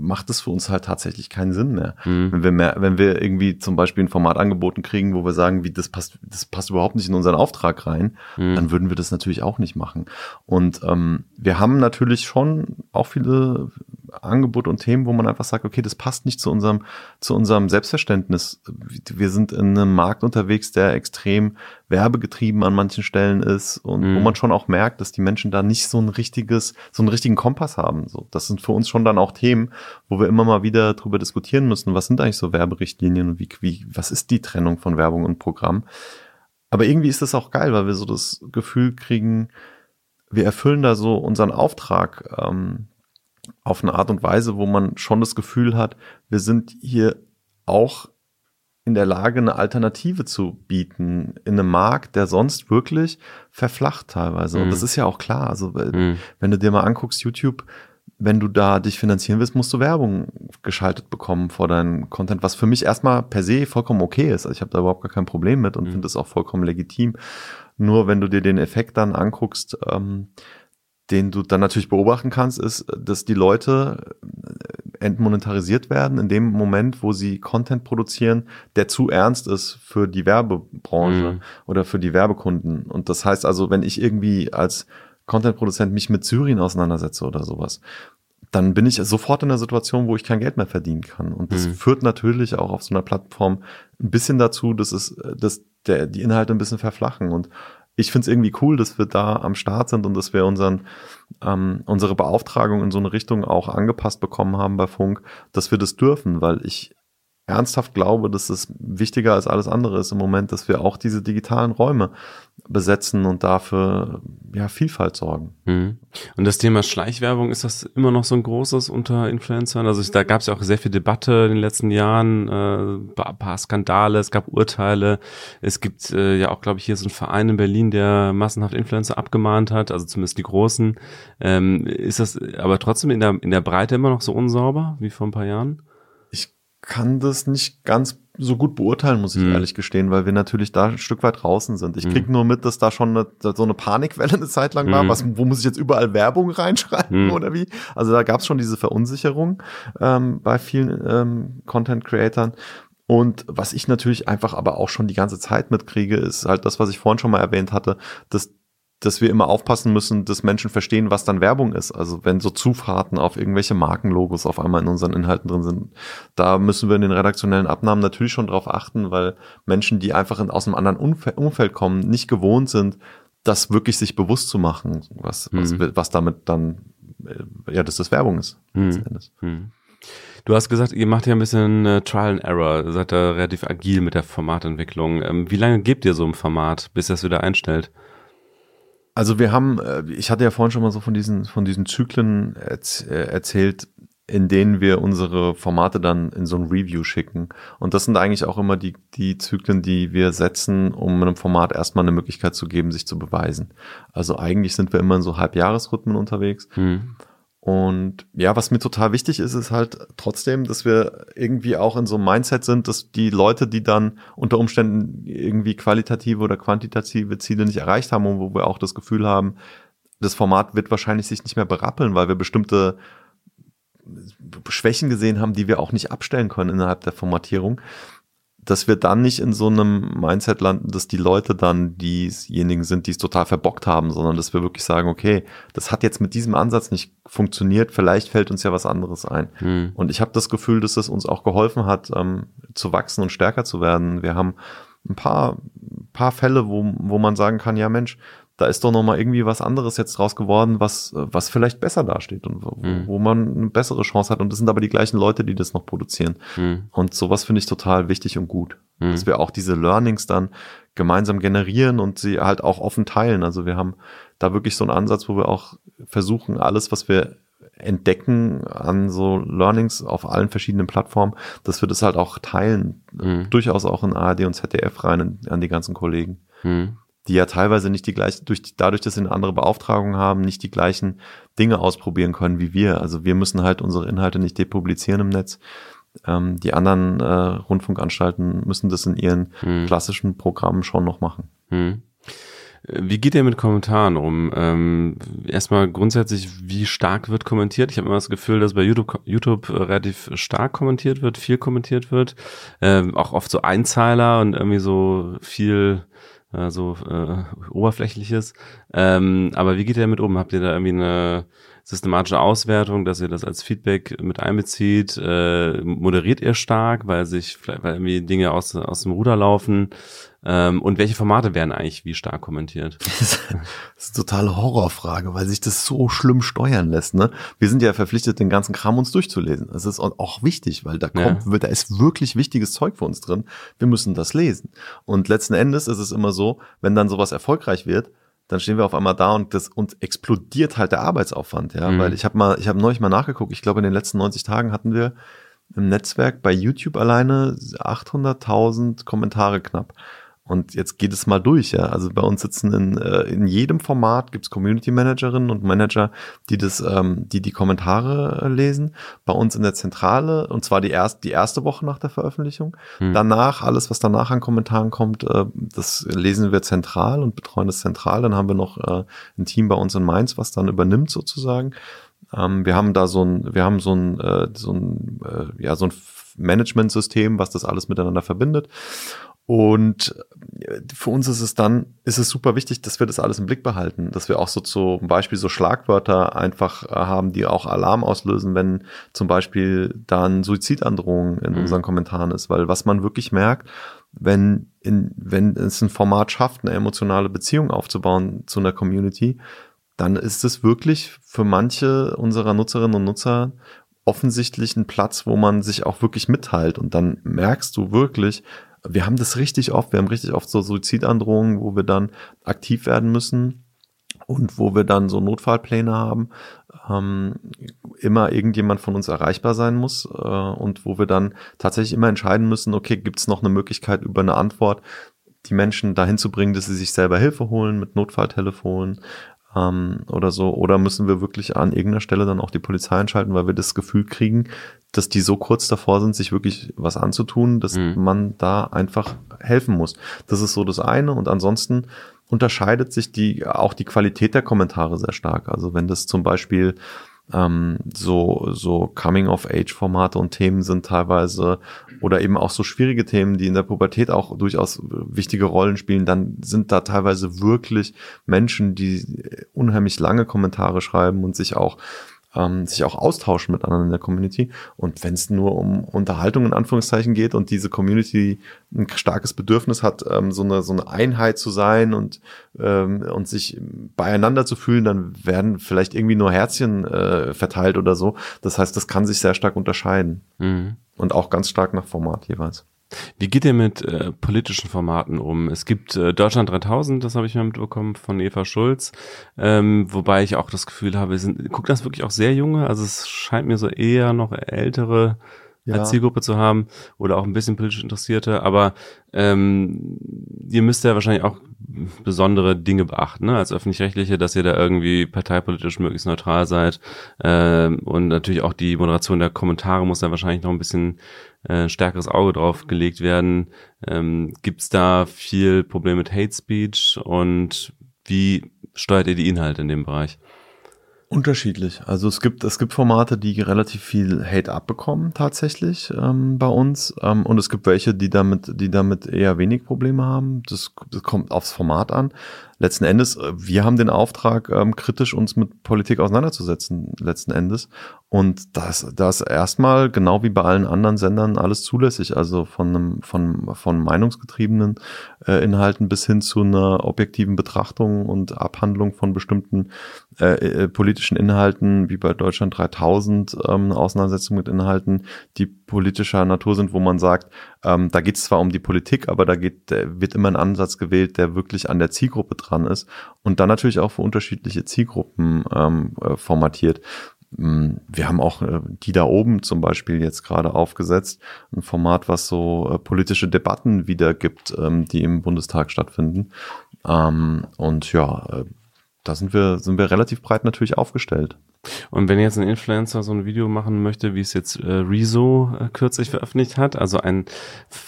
macht es für uns halt tatsächlich keinen Sinn mehr. Mhm. Wenn wir mehr, wenn wir irgendwie zum Beispiel ein Format angeboten kriegen, wo wir sagen, wie das passt, das passt überhaupt nicht in unseren Auftrag rein, mhm. dann würden wir das natürlich auch nicht machen. Und ähm, wir haben natürlich schon auch viele Angebote und Themen, wo man einfach sagt, okay, das passt nicht zu unserem, zu unserem Selbstverständnis. Wir sind in einem Markt unterwegs, der extrem werbegetrieben an manchen Stellen ist und mhm. wo man schon auch merkt, dass die Menschen da nicht so ein richtiges, so einen richtigen Kompass haben. So, das sind für uns schon dann auch Themen, wo wir immer mal wieder drüber diskutieren müssen, was sind eigentlich so Werberichtlinien und wie, wie, was ist die Trennung von Werbung und Programm? Aber irgendwie ist das auch geil, weil wir so das Gefühl kriegen, wir erfüllen da so unseren Auftrag ähm, auf eine Art und Weise, wo man schon das Gefühl hat, wir sind hier auch in der Lage, eine Alternative zu bieten in einem Markt, der sonst wirklich verflacht teilweise. Mhm. Und das ist ja auch klar. Also, mhm. wenn du dir mal anguckst, YouTube, wenn du da dich finanzieren willst, musst du Werbung geschaltet bekommen vor deinem Content, was für mich erstmal per se vollkommen okay ist. Also ich habe da überhaupt gar kein Problem mit und mhm. finde das auch vollkommen legitim. Nur wenn du dir den Effekt dann anguckst, ähm, den du dann natürlich beobachten kannst, ist, dass die Leute äh, entmonetarisiert werden in dem Moment, wo sie Content produzieren, der zu ernst ist für die Werbebranche mhm. oder für die Werbekunden. Und das heißt also, wenn ich irgendwie als Contentproduzent mich mit Syrien auseinandersetze oder sowas, dann bin ich sofort in der Situation, wo ich kein Geld mehr verdienen kann. Und das mhm. führt natürlich auch auf so einer Plattform ein bisschen dazu, dass es, dass der, die Inhalte ein bisschen verflachen. Und ich finde es irgendwie cool, dass wir da am Start sind und dass wir unseren, ähm, unsere Beauftragung in so eine Richtung auch angepasst bekommen haben bei Funk, dass wir das dürfen, weil ich ernsthaft glaube, dass es wichtiger als alles andere ist im Moment, dass wir auch diese digitalen Räume besetzen und dafür ja Vielfalt sorgen. Mhm. Und das Thema Schleichwerbung, ist das immer noch so ein großes unter Influencern? Also da gab es ja auch sehr viel Debatte in den letzten Jahren, äh, paar Skandale, es gab Urteile. Es gibt äh, ja auch, glaube ich, hier so einen Verein in Berlin, der massenhaft Influencer abgemahnt hat, also zumindest die Großen. Ähm, ist das aber trotzdem in der, in der Breite immer noch so unsauber wie vor ein paar Jahren? Kann das nicht ganz so gut beurteilen, muss ich mhm. ehrlich gestehen, weil wir natürlich da ein Stück weit draußen sind. Ich krieg mhm. nur mit, dass da schon eine, so eine Panikwelle eine Zeit lang war. Mhm. Was, wo muss ich jetzt überall Werbung reinschreiben mhm. oder wie? Also da gab es schon diese Verunsicherung ähm, bei vielen ähm, Content-Creatern. Und was ich natürlich einfach aber auch schon die ganze Zeit mitkriege, ist halt das, was ich vorhin schon mal erwähnt hatte, dass dass wir immer aufpassen müssen, dass Menschen verstehen, was dann Werbung ist. Also wenn so Zufahrten auf irgendwelche Markenlogos auf einmal in unseren Inhalten drin sind, da müssen wir in den redaktionellen Abnahmen natürlich schon drauf achten, weil Menschen, die einfach in, aus einem anderen Umfeld kommen, nicht gewohnt sind, das wirklich sich bewusst zu machen, was, was, mhm. was damit dann, äh, ja, dass das Werbung ist. Mhm. Mhm. Du hast gesagt, ihr macht ja ein bisschen äh, Trial and Error, ihr seid da relativ agil mit der Formatentwicklung. Ähm, wie lange gebt ihr so ein Format, bis das wieder einstellt? Also wir haben, äh, ich hatte ja vorhin schon mal so von diesen, von diesen Zyklen äh, erzählt, in denen wir unsere Formate dann in so ein Review schicken. Und das sind eigentlich auch immer die, die Zyklen, die wir setzen, um einem Format erstmal eine Möglichkeit zu geben, sich zu beweisen. Also eigentlich sind wir immer in so Halbjahresrhythmen unterwegs. Mhm. Und ja, was mir total wichtig ist, ist halt trotzdem, dass wir irgendwie auch in so einem Mindset sind, dass die Leute, die dann unter Umständen irgendwie qualitative oder quantitative Ziele nicht erreicht haben und wo wir auch das Gefühl haben, das Format wird wahrscheinlich sich nicht mehr berappeln, weil wir bestimmte Schwächen gesehen haben, die wir auch nicht abstellen können innerhalb der Formatierung, dass wir dann nicht in so einem Mindset landen, dass die Leute dann diejenigen sind, die es total verbockt haben, sondern dass wir wirklich sagen, okay, das hat jetzt mit diesem Ansatz nicht funktioniert, vielleicht fällt uns ja was anderes ein. Mhm. Und ich habe das Gefühl, dass es uns auch geholfen hat, ähm, zu wachsen und stärker zu werden. Wir haben ein paar, paar Fälle, wo, wo man sagen kann, ja Mensch, da ist doch noch mal irgendwie was anderes jetzt draus geworden, was, was vielleicht besser dasteht und wo, mhm. wo man eine bessere Chance hat. Und das sind aber die gleichen Leute, die das noch produzieren. Mhm. Und sowas finde ich total wichtig und gut. Mhm. Dass wir auch diese Learnings dann gemeinsam generieren und sie halt auch offen teilen. Also wir haben da wirklich so einen Ansatz, wo wir auch versuchen, alles, was wir entdecken an so Learnings auf allen verschiedenen Plattformen, dass wir das halt auch teilen. Mhm. Durchaus auch in ARD und ZDF rein an die ganzen Kollegen. Mhm die ja teilweise nicht die gleichen, durch, dadurch, dass sie eine andere Beauftragung haben, nicht die gleichen Dinge ausprobieren können wie wir. Also wir müssen halt unsere Inhalte nicht depublizieren im Netz. Ähm, die anderen äh, Rundfunkanstalten müssen das in ihren hm. klassischen Programmen schon noch machen. Hm. Wie geht ihr mit Kommentaren um? Ähm, erstmal grundsätzlich, wie stark wird kommentiert? Ich habe immer das Gefühl, dass bei YouTube, YouTube relativ stark kommentiert wird, viel kommentiert wird, ähm, auch oft so Einzeiler und irgendwie so viel äh, so äh, oberflächliches. Ähm, aber wie geht ihr damit um? Habt ihr da irgendwie eine systematische Auswertung, dass ihr das als Feedback mit einbezieht? Äh, moderiert ihr stark, weil sich vielleicht weil irgendwie Dinge aus, aus dem Ruder laufen? Ähm, und welche Formate werden eigentlich wie stark kommentiert? das ist eine totale Horrorfrage, weil sich das so schlimm steuern lässt. Ne? Wir sind ja verpflichtet, den ganzen Kram uns durchzulesen. Das ist auch wichtig, weil da kommt, ja. da ist wirklich wichtiges Zeug für uns drin. Wir müssen das lesen. Und letzten Endes ist es immer so, wenn dann sowas erfolgreich wird, dann stehen wir auf einmal da und das uns explodiert halt der Arbeitsaufwand, ja, mhm. weil ich habe mal, ich habe neulich mal nachgeguckt. Ich glaube, in den letzten 90 Tagen hatten wir im Netzwerk bei YouTube alleine 800.000 Kommentare knapp. Und jetzt geht es mal durch, ja. Also bei uns sitzen in, äh, in jedem Format gibt's Community Managerinnen und Manager, die das, ähm, die die Kommentare äh, lesen. Bei uns in der Zentrale, und zwar die erste, die erste Woche nach der Veröffentlichung. Hm. Danach, alles, was danach an Kommentaren kommt, äh, das lesen wir zentral und betreuen das zentral. Dann haben wir noch äh, ein Team bei uns in Mainz, was dann übernimmt sozusagen. Ähm, wir haben da so ein, wir haben so ein, äh, so ein, äh, ja, so ein Management-System, was das alles miteinander verbindet. Und äh, für uns ist es dann, ist es super wichtig, dass wir das alles im Blick behalten, dass wir auch so zum Beispiel so Schlagwörter einfach äh, haben, die auch Alarm auslösen, wenn zum Beispiel dann Suizidandrohung in mhm. unseren Kommentaren ist, weil was man wirklich merkt, wenn, in, wenn es ein Format schafft, eine emotionale Beziehung aufzubauen zu einer Community, dann ist es wirklich für manche unserer Nutzerinnen und Nutzer offensichtlich ein Platz, wo man sich auch wirklich mitteilt. Und dann merkst du wirklich, wir haben das richtig oft, wir haben richtig oft so Suizidandrohungen, wo wir dann aktiv werden müssen und wo wir dann so Notfallpläne haben, ähm, immer irgendjemand von uns erreichbar sein muss äh, und wo wir dann tatsächlich immer entscheiden müssen, okay, gibt es noch eine Möglichkeit über eine Antwort, die Menschen dahin zu bringen, dass sie sich selber Hilfe holen mit Notfalltelefonen ähm, oder so, oder müssen wir wirklich an irgendeiner Stelle dann auch die Polizei einschalten, weil wir das Gefühl kriegen, dass die so kurz davor sind, sich wirklich was anzutun, dass mhm. man da einfach helfen muss. Das ist so das eine. Und ansonsten unterscheidet sich die auch die Qualität der Kommentare sehr stark. Also wenn das zum Beispiel ähm, so, so Coming-of-Age-Formate und Themen sind teilweise oder eben auch so schwierige Themen, die in der Pubertät auch durchaus wichtige Rollen spielen, dann sind da teilweise wirklich Menschen, die unheimlich lange Kommentare schreiben und sich auch ähm, sich auch austauschen mit anderen in der Community. Und wenn es nur um Unterhaltung in Anführungszeichen geht und diese Community ein starkes Bedürfnis hat, ähm, so, eine, so eine Einheit zu sein und, ähm, und sich beieinander zu fühlen, dann werden vielleicht irgendwie nur Herzchen äh, verteilt oder so. Das heißt, das kann sich sehr stark unterscheiden. Mhm. Und auch ganz stark nach Format jeweils. Wie geht ihr mit äh, politischen Formaten um? Es gibt äh, Deutschland 3000, das habe ich mal mitbekommen von Eva Schulz, ähm, wobei ich auch das Gefühl habe, sind, guckt das wirklich auch sehr junge, also es scheint mir so eher noch ältere ja. als Zielgruppe zu haben oder auch ein bisschen politisch Interessierte, aber ähm, ihr müsst ja wahrscheinlich auch besondere Dinge beachten, ne? als öffentlich-rechtliche, dass ihr da irgendwie parteipolitisch möglichst neutral seid ähm, und natürlich auch die Moderation der Kommentare muss da wahrscheinlich noch ein bisschen äh, stärkeres Auge drauf gelegt werden. Ähm, Gibt es da viel Probleme mit Hate Speech und wie steuert ihr die Inhalte in dem Bereich? Unterschiedlich. Also es gibt, es gibt Formate, die relativ viel Hate abbekommen tatsächlich ähm, bei uns. Ähm, und es gibt welche, die damit, die damit eher wenig Probleme haben. Das, das kommt aufs Format an letzten Endes, äh, wir haben den Auftrag, ähm, kritisch uns mit Politik auseinanderzusetzen, letzten Endes. Und das, das erstmal, genau wie bei allen anderen Sendern, alles zulässig. Also von einem, von, von meinungsgetriebenen äh, Inhalten bis hin zu einer objektiven Betrachtung und Abhandlung von bestimmten äh, äh, politischen Inhalten, wie bei Deutschland 3000, ähm, Auseinandersetzung mit Inhalten, die politischer Natur sind, wo man sagt, ähm, da geht es zwar um die Politik, aber da geht, wird immer ein Ansatz gewählt, der wirklich an der Zielgruppe ist und dann natürlich auch für unterschiedliche Zielgruppen ähm, äh, formatiert. Mm, wir haben auch äh, die da oben zum Beispiel jetzt gerade aufgesetzt, ein Format, was so äh, politische Debatten wiedergibt, ähm, die im Bundestag stattfinden. Ähm, und ja, äh, da sind wir, sind wir relativ breit natürlich aufgestellt. Und wenn jetzt ein Influencer so ein Video machen möchte, wie es jetzt äh, Rezo äh, kürzlich veröffentlicht hat, also ein,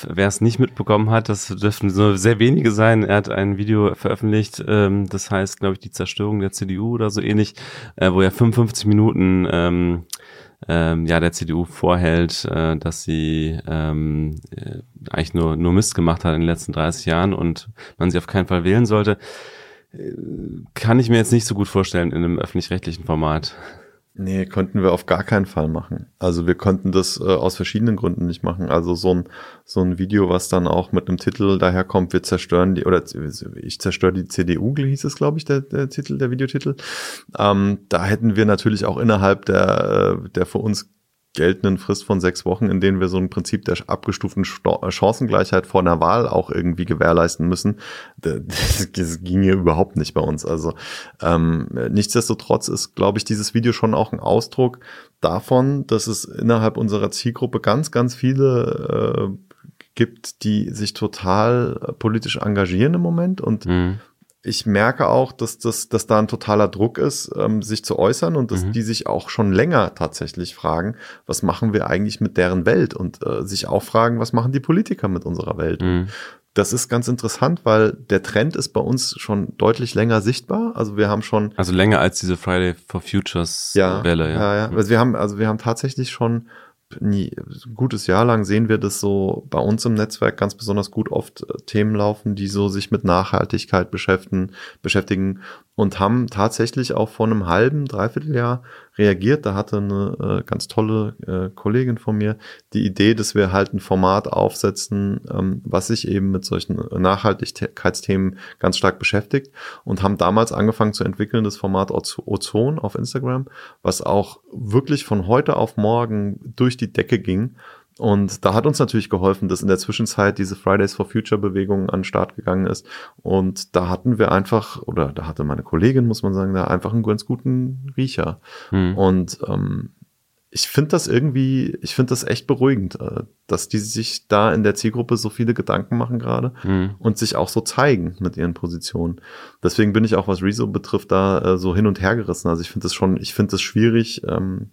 wer es nicht mitbekommen hat, das dürften so sehr wenige sein, er hat ein Video veröffentlicht, ähm, das heißt, glaube ich, die Zerstörung der CDU oder so ähnlich, äh, wo er 55 Minuten ähm, ähm, ja der CDU vorhält, äh, dass sie ähm, äh, eigentlich nur, nur Mist gemacht hat in den letzten 30 Jahren und man sie auf keinen Fall wählen sollte kann ich mir jetzt nicht so gut vorstellen in einem öffentlich-rechtlichen Format. Nee, konnten wir auf gar keinen Fall machen. Also wir konnten das äh, aus verschiedenen Gründen nicht machen. Also so ein, so ein Video, was dann auch mit einem Titel daherkommt, wir zerstören die, oder ich zerstöre die CDU, hieß es, glaube ich, der, der Titel, der Videotitel. Ähm, da hätten wir natürlich auch innerhalb der, äh, der für uns geltenden Frist von sechs Wochen, in denen wir so ein Prinzip der abgestuften äh, Chancengleichheit vor einer Wahl auch irgendwie gewährleisten müssen. Das, das ging hier überhaupt nicht bei uns. Also ähm, nichtsdestotrotz ist, glaube ich, dieses Video schon auch ein Ausdruck davon, dass es innerhalb unserer Zielgruppe ganz, ganz viele äh, gibt, die sich total politisch engagieren im Moment und mhm ich merke auch, dass, das, dass da ein totaler Druck ist, ähm, sich zu äußern und dass mhm. die sich auch schon länger tatsächlich fragen, was machen wir eigentlich mit deren Welt und äh, sich auch fragen, was machen die Politiker mit unserer Welt. Mhm. Das ist ganz interessant, weil der Trend ist bei uns schon deutlich länger sichtbar. Also wir haben schon. Also länger als diese Friday for Futures ja, Welle, ja. Ja, ja. Mhm. Also wir haben, also wir haben tatsächlich schon ein gutes Jahr lang sehen wir das so bei uns im Netzwerk ganz besonders gut oft äh, Themen laufen, die so sich mit Nachhaltigkeit beschäftigen, beschäftigen und haben tatsächlich auch vor einem halben, dreiviertel Jahr reagiert. Da hatte eine äh, ganz tolle äh, Kollegin von mir die Idee, dass wir halt ein Format aufsetzen, ähm, was sich eben mit solchen Nachhaltigkeitsthemen ganz stark beschäftigt und haben damals angefangen zu entwickeln, das Format Ozon auf Instagram, was auch wirklich von heute auf morgen durch die Decke ging und da hat uns natürlich geholfen, dass in der Zwischenzeit diese Fridays for Future Bewegung an den Start gegangen ist. Und da hatten wir einfach, oder da hatte meine Kollegin, muss man sagen, da einfach einen ganz guten Riecher. Hm. Und ähm, ich finde das irgendwie, ich finde das echt beruhigend, äh, dass die sich da in der Zielgruppe so viele Gedanken machen gerade mhm. und sich auch so zeigen mit ihren Positionen. Deswegen bin ich auch, was Rezo betrifft, da äh, so hin und her gerissen. Also ich finde das schon, ich finde das schwierig, ähm,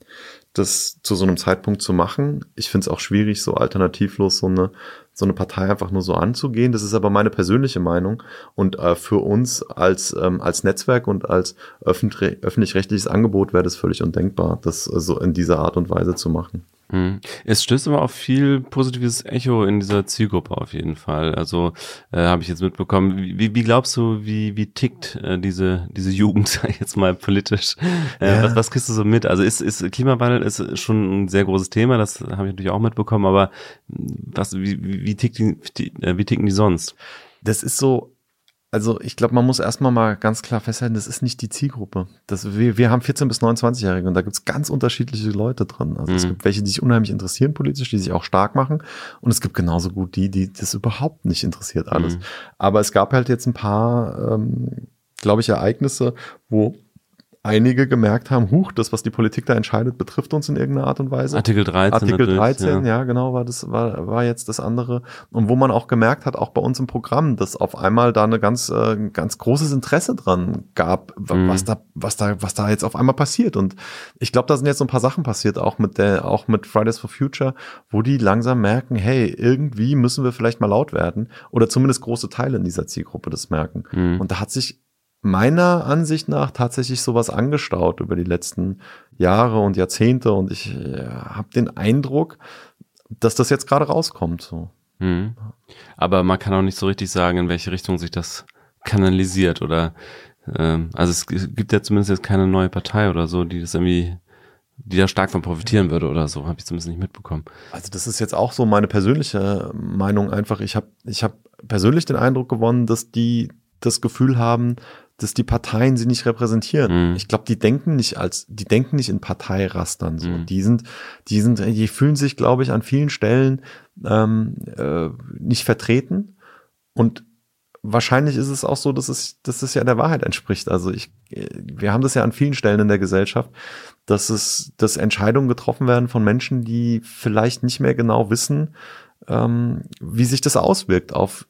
das zu so einem Zeitpunkt zu machen. Ich finde es auch schwierig, so alternativlos so eine, so eine Partei einfach nur so anzugehen. Das ist aber meine persönliche Meinung. Und äh, für uns als, ähm, als Netzwerk und als öffentlich-rechtliches Angebot wäre das völlig undenkbar, das äh, so in dieser Art und Weise zu machen. Mhm. Es stößt aber auf viel positives Echo in dieser Zielgruppe auf jeden Fall. Also äh, habe ich jetzt mitbekommen. Wie, wie glaubst du, wie, wie tickt äh, diese, diese Jugend, sag ich jetzt mal politisch? Äh, ja. was, was kriegst du so mit? Also ist, ist Klimawandel ist schon ein sehr großes Thema, das habe ich natürlich auch mitbekommen, aber was, wie, wie, tickt die, äh, wie ticken die sonst? Das ist so, also ich glaube, man muss erstmal mal ganz klar festhalten, das ist nicht die Zielgruppe. Das, wir, wir haben 14- bis 29-Jährige und da gibt's ganz unterschiedliche Leute drin. Also mhm. es gibt welche, die sich unheimlich interessieren politisch, die sich auch stark machen. Und es gibt genauso gut die, die das überhaupt nicht interessiert alles. Mhm. Aber es gab halt jetzt ein paar, ähm, glaube ich, Ereignisse, wo einige gemerkt haben, huch, das, was die Politik da entscheidet, betrifft uns in irgendeiner Art und Weise. Artikel 13. Artikel 13, ja. ja. genau, war das, war, war jetzt das andere. Und wo man auch gemerkt hat, auch bei uns im Programm, dass auf einmal da eine ganz, äh, ganz großes Interesse dran gab, mhm. was da, was da, was da jetzt auf einmal passiert. Und ich glaube, da sind jetzt so ein paar Sachen passiert, auch mit der, auch mit Fridays for Future, wo die langsam merken, hey, irgendwie müssen wir vielleicht mal laut werden. Oder zumindest große Teile in dieser Zielgruppe das merken. Mhm. Und da hat sich meiner Ansicht nach tatsächlich sowas angestaut über die letzten Jahre und Jahrzehnte und ich äh, habe den Eindruck, dass das jetzt gerade rauskommt. So. Mhm. Aber man kann auch nicht so richtig sagen, in welche Richtung sich das kanalisiert oder ähm, also es gibt ja zumindest jetzt keine neue Partei oder so, die das irgendwie die da stark von profitieren würde oder so, habe ich zumindest nicht mitbekommen. Also das ist jetzt auch so meine persönliche Meinung einfach. Ich habe ich hab persönlich den Eindruck gewonnen, dass die das Gefühl haben, dass die Parteien sie nicht repräsentieren. Mhm. Ich glaube, die denken nicht als, die denken nicht in Parteirastern. So. Mhm. Die sind, die sind, die fühlen sich, glaube ich, an vielen Stellen ähm, äh, nicht vertreten. Und wahrscheinlich ist es auch so, dass es, dass es ja der Wahrheit entspricht. Also ich, wir haben das ja an vielen Stellen in der Gesellschaft, dass es, dass Entscheidungen getroffen werden von Menschen, die vielleicht nicht mehr genau wissen, ähm, wie sich das auswirkt auf,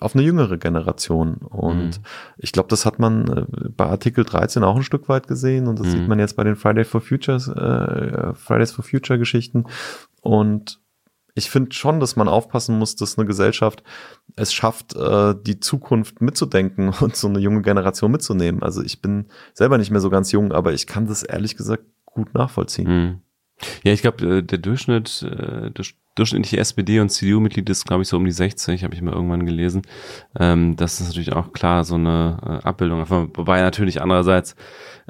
auf eine jüngere Generation. Und mhm. ich glaube, das hat man äh, bei Artikel 13 auch ein Stück weit gesehen und das mhm. sieht man jetzt bei den Friday for Futures, äh, Fridays for Future Geschichten. Und ich finde schon, dass man aufpassen muss, dass eine Gesellschaft es schafft, äh, die Zukunft mitzudenken und so eine junge Generation mitzunehmen. Also ich bin selber nicht mehr so ganz jung, aber ich kann das ehrlich gesagt gut nachvollziehen. Mhm. Ja, ich glaube, äh, der Durchschnitt, äh, der durchschnittliche SPD- und CDU-Mitglied ist, glaube ich, so um die 60, habe ich mal irgendwann gelesen. Ähm, das ist natürlich auch klar so eine äh, Abbildung. Wobei natürlich andererseits,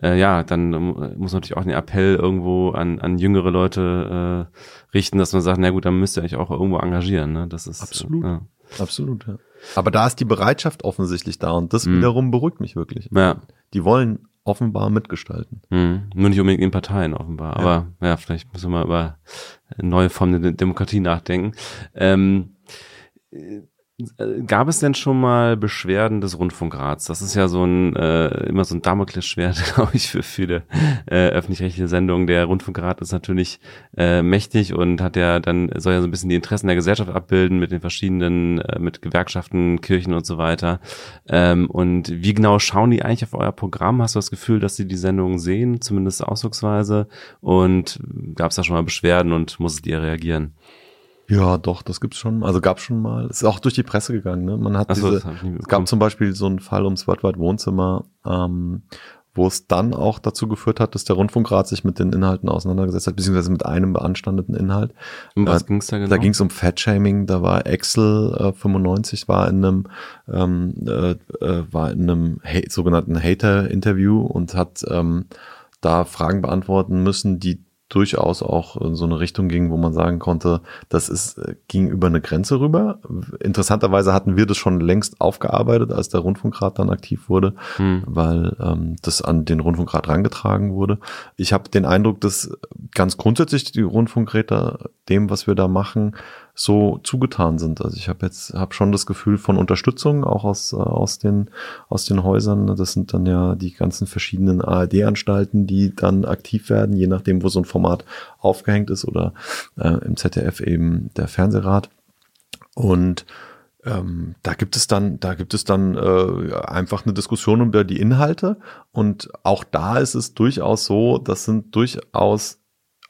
äh, ja, dann muss natürlich auch den Appell irgendwo an, an jüngere Leute äh, richten, dass man sagt, na gut, dann müsst ihr euch auch irgendwo engagieren. Ne? Das ist absolut, ja. absolut. Ja. Aber da ist die Bereitschaft offensichtlich da und das mhm. wiederum beruhigt mich wirklich. Ja. Die wollen offenbar mitgestalten. Mhm. Nur nicht unbedingt in Parteien offenbar. Aber ja, ja vielleicht müssen wir mal über neue Formen der Demokratie nachdenken. Ähm, äh, gab es denn schon mal Beschwerden des Rundfunkrats? Das ist ja so ein äh, immer so ein Damoklesschwert, glaube ich, für viele äh, öffentlich-rechtliche Sendungen. Der Rundfunkrat ist natürlich äh, mächtig und hat ja dann soll ja so ein bisschen die Interessen der Gesellschaft abbilden mit den verschiedenen, äh, mit Gewerkschaften, Kirchen und so weiter. Ähm, und wie genau schauen die eigentlich auf euer Programm? Hast du das Gefühl, dass sie die Sendungen sehen, zumindest ausdrucksweise? Und gab es da schon mal Beschwerden und musstet ihr reagieren? Ja, doch, das gibt's schon. Also gab's schon mal. Es ist auch durch die Presse gegangen. Ne? Man hat so, diese. Es gab zum Beispiel so einen Fall ums Worldwide Wohnzimmer, ähm, wo es dann auch dazu geführt hat, dass der Rundfunkrat sich mit den Inhalten auseinandergesetzt hat, beziehungsweise mit einem beanstandeten Inhalt. Um was Äh, ging's da genau? Da ging es um Fat-Shaming, da war Excel äh, 95, war in einem, ähm, äh, äh, war in einem ha sogenannten Hater-Interview und hat ähm, da Fragen beantworten müssen, die durchaus auch in so eine Richtung ging, wo man sagen konnte, das ist, äh, ging über eine Grenze rüber. Interessanterweise hatten wir das schon längst aufgearbeitet, als der Rundfunkrat dann aktiv wurde, Hm. weil ähm, das an den Rundfunkrat rangetragen wurde. Ich habe den Eindruck, dass ganz grundsätzlich die Rundfunkräte dem, was wir da machen, so zugetan sind. Also ich habe jetzt habe schon das Gefühl von Unterstützung auch aus äh, aus den aus den Häusern. Das sind dann ja die ganzen verschiedenen ARD-Anstalten, die dann aktiv werden, je nachdem, wo so ein Format aufgehängt ist oder äh, im ZDF eben der Fernsehrat. Und ähm, da gibt es dann, da gibt es dann äh, einfach eine Diskussion über die Inhalte und auch da ist es durchaus so, das sind durchaus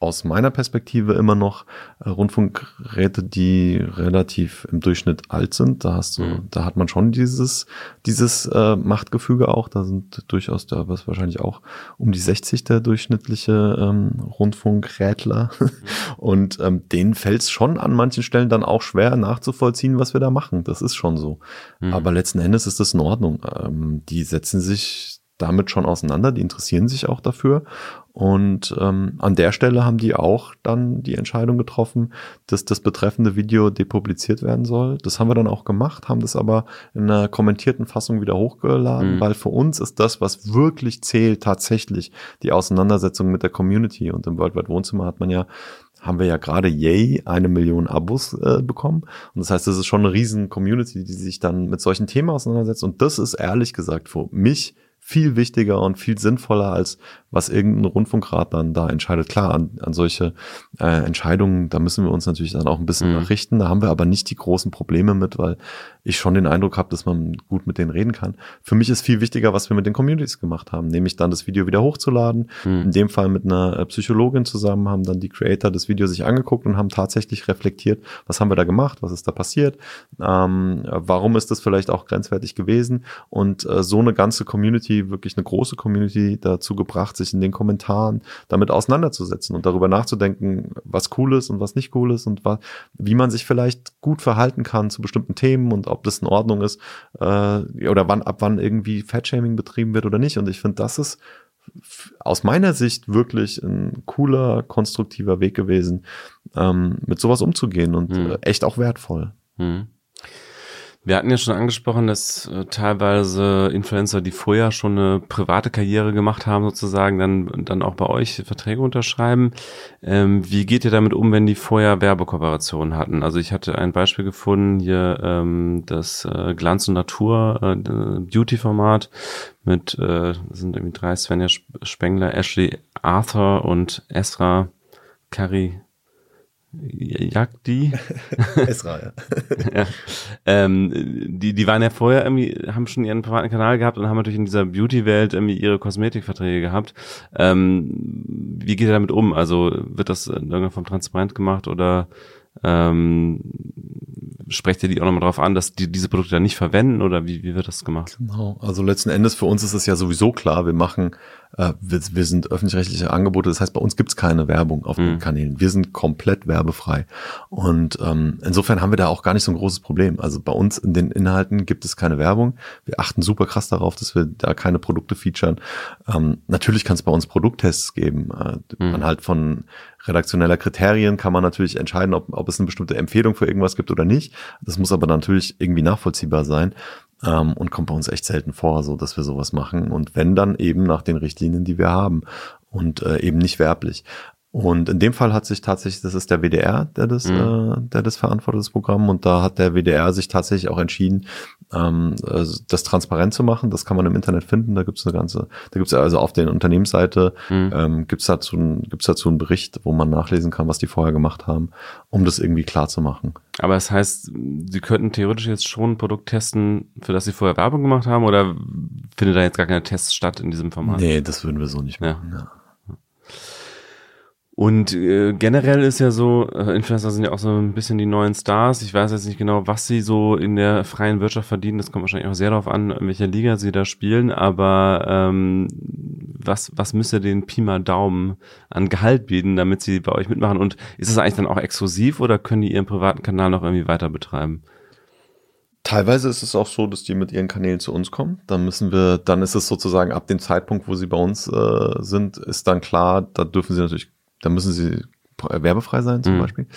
aus meiner Perspektive immer noch äh, Rundfunkräte, die relativ im Durchschnitt alt sind. Da hast du, Mhm. da hat man schon dieses, dieses äh, Machtgefüge auch. Da sind durchaus, da was wahrscheinlich auch um die 60 der durchschnittliche ähm, Rundfunkrätler. Und ähm, denen fällt es schon an manchen Stellen dann auch schwer nachzuvollziehen, was wir da machen. Das ist schon so. Mhm. Aber letzten Endes ist das in Ordnung. Ähm, die setzen sich damit schon auseinander, die interessieren sich auch dafür. Und ähm, an der Stelle haben die auch dann die Entscheidung getroffen, dass das betreffende Video depubliziert werden soll. Das haben wir dann auch gemacht, haben das aber in einer kommentierten Fassung wieder hochgeladen, Mhm. weil für uns ist das, was wirklich zählt, tatsächlich die Auseinandersetzung mit der Community. Und im Worldwide Wohnzimmer hat man ja haben wir ja gerade yay eine Million Abos äh, bekommen. Und das heißt, das ist schon eine riesen Community, die sich dann mit solchen Themen auseinandersetzt. Und das ist ehrlich gesagt für mich viel wichtiger und viel sinnvoller, als was irgendein Rundfunkrat dann da entscheidet. Klar, an, an solche äh, Entscheidungen, da müssen wir uns natürlich dann auch ein bisschen Mhm. nachrichten. Da haben wir aber nicht die großen Probleme mit, weil ich schon den Eindruck habe, dass man gut mit denen reden kann. Für mich ist viel wichtiger, was wir mit den Communities gemacht haben, nämlich dann das Video wieder hochzuladen. Mhm. In dem Fall mit einer äh, Psychologin zusammen haben dann die Creator das Video sich angeguckt und haben tatsächlich reflektiert, was haben wir da gemacht, was ist da passiert, ähm, warum ist das vielleicht auch grenzwertig gewesen und äh, so eine ganze Community, wirklich eine große Community dazu gebracht, sich in den Kommentaren damit auseinanderzusetzen und darüber nachzudenken, was cool ist und was nicht cool ist und wa wie man sich vielleicht gut verhalten kann zu bestimmten Themen und ob das in Ordnung ist äh, oder wann ab wann irgendwie Fatshaming betrieben wird oder nicht. Und ich finde, das ist aus meiner Sicht wirklich ein cooler, konstruktiver Weg gewesen, ähm, mit sowas umzugehen und äh, echt auch wertvoll. Hm. Wir hatten ja schon angesprochen, dass äh, teilweise Influencer, die vorher schon eine private Karriere gemacht haben, sozusagen, dann, dann auch bei euch Verträge unterschreiben. Ähm, wie geht ihr damit um, wenn die vorher Werbekooperationen hatten? Also ich hatte ein Beispiel gefunden, hier ähm, das äh, Glanz und Natur äh, Beauty-Format mit, äh, sind irgendwie drei, Svenja Sp- Spengler, Ashley Arthur und Esra Kari Jagdi. Esra, ja. ja. ähm, die, die waren ja vorher irgendwie, haben schon ihren privaten Kanal gehabt und haben natürlich in dieser Beauty-Welt irgendwie ihre Kosmetikverträge gehabt. Ähm, wie geht ihr damit um? Also wird das in irgendeiner Form transparent gemacht oder ähm, sprecht ihr die auch nochmal drauf an, dass die diese Produkte dann nicht verwenden oder wie, wie wird das gemacht? Genau. Also letzten Endes für uns ist es ja sowieso klar, wir machen, äh, wir, wir sind öffentlich-rechtliche Angebote, das heißt, bei uns gibt's keine Werbung auf den Mhm. Kanälen. Wir sind komplett werbefrei. Und ähm, insofern haben wir da auch gar nicht so ein großes Problem. Also bei uns in den Inhalten gibt es keine Werbung. Wir achten super krass darauf, dass wir da keine Produkte featuren. Ähm, natürlich kann es bei uns Produkttests geben. Äh, Mhm. Anhalt von redaktioneller Kriterien kann man natürlich entscheiden, ob, ob es eine bestimmte Empfehlung für irgendwas gibt oder nicht. Das muss aber natürlich irgendwie nachvollziehbar sein ähm, und kommt bei uns echt selten vor, so dass wir sowas machen. Und wenn dann eben nach den Richtlinien, die wir haben und äh, eben nicht werblich. Und in dem Fall hat sich tatsächlich, das ist der WDR, der das, Mhm. äh, der das verantwortet, das Programm. Und da hat der WDR sich tatsächlich auch entschieden, ähm, äh, das transparent zu machen. Das kann man im Internet finden. Da gibt's eine ganze, da gibt's also auf der Unternehmensseite Mhm. ähm, gibt's dazu, gibt's dazu einen Bericht, wo man nachlesen kann, was die vorher gemacht haben, um das irgendwie klar zu machen. Aber das heißt, sie könnten theoretisch jetzt schon ein Produkt testen, für das sie vorher Werbung gemacht haben oder findet da jetzt gar keine Tests statt in diesem Format? Nee, das würden wir so nicht Ja. machen. Ja. Und äh, generell ist ja so, äh, Influencer sind ja auch so ein bisschen die neuen Stars. Ich weiß jetzt nicht genau, was sie so in der freien Wirtschaft verdienen. Das kommt wahrscheinlich auch sehr darauf an, in welcher Liga sie da spielen. Aber ähm, was, was müsste den Pi mal Daumen an Gehalt bieten, damit sie bei euch mitmachen? Und ist es eigentlich dann auch exklusiv oder können die ihren privaten Kanal noch irgendwie weiter betreiben? Teilweise ist es auch so, dass die mit ihren Kanälen zu uns kommen. Dann müssen wir, dann ist es sozusagen ab dem Zeitpunkt, wo sie bei uns äh, sind, ist dann klar, da dürfen sie natürlich, da müssen sie werbefrei sein zum mhm. Beispiel.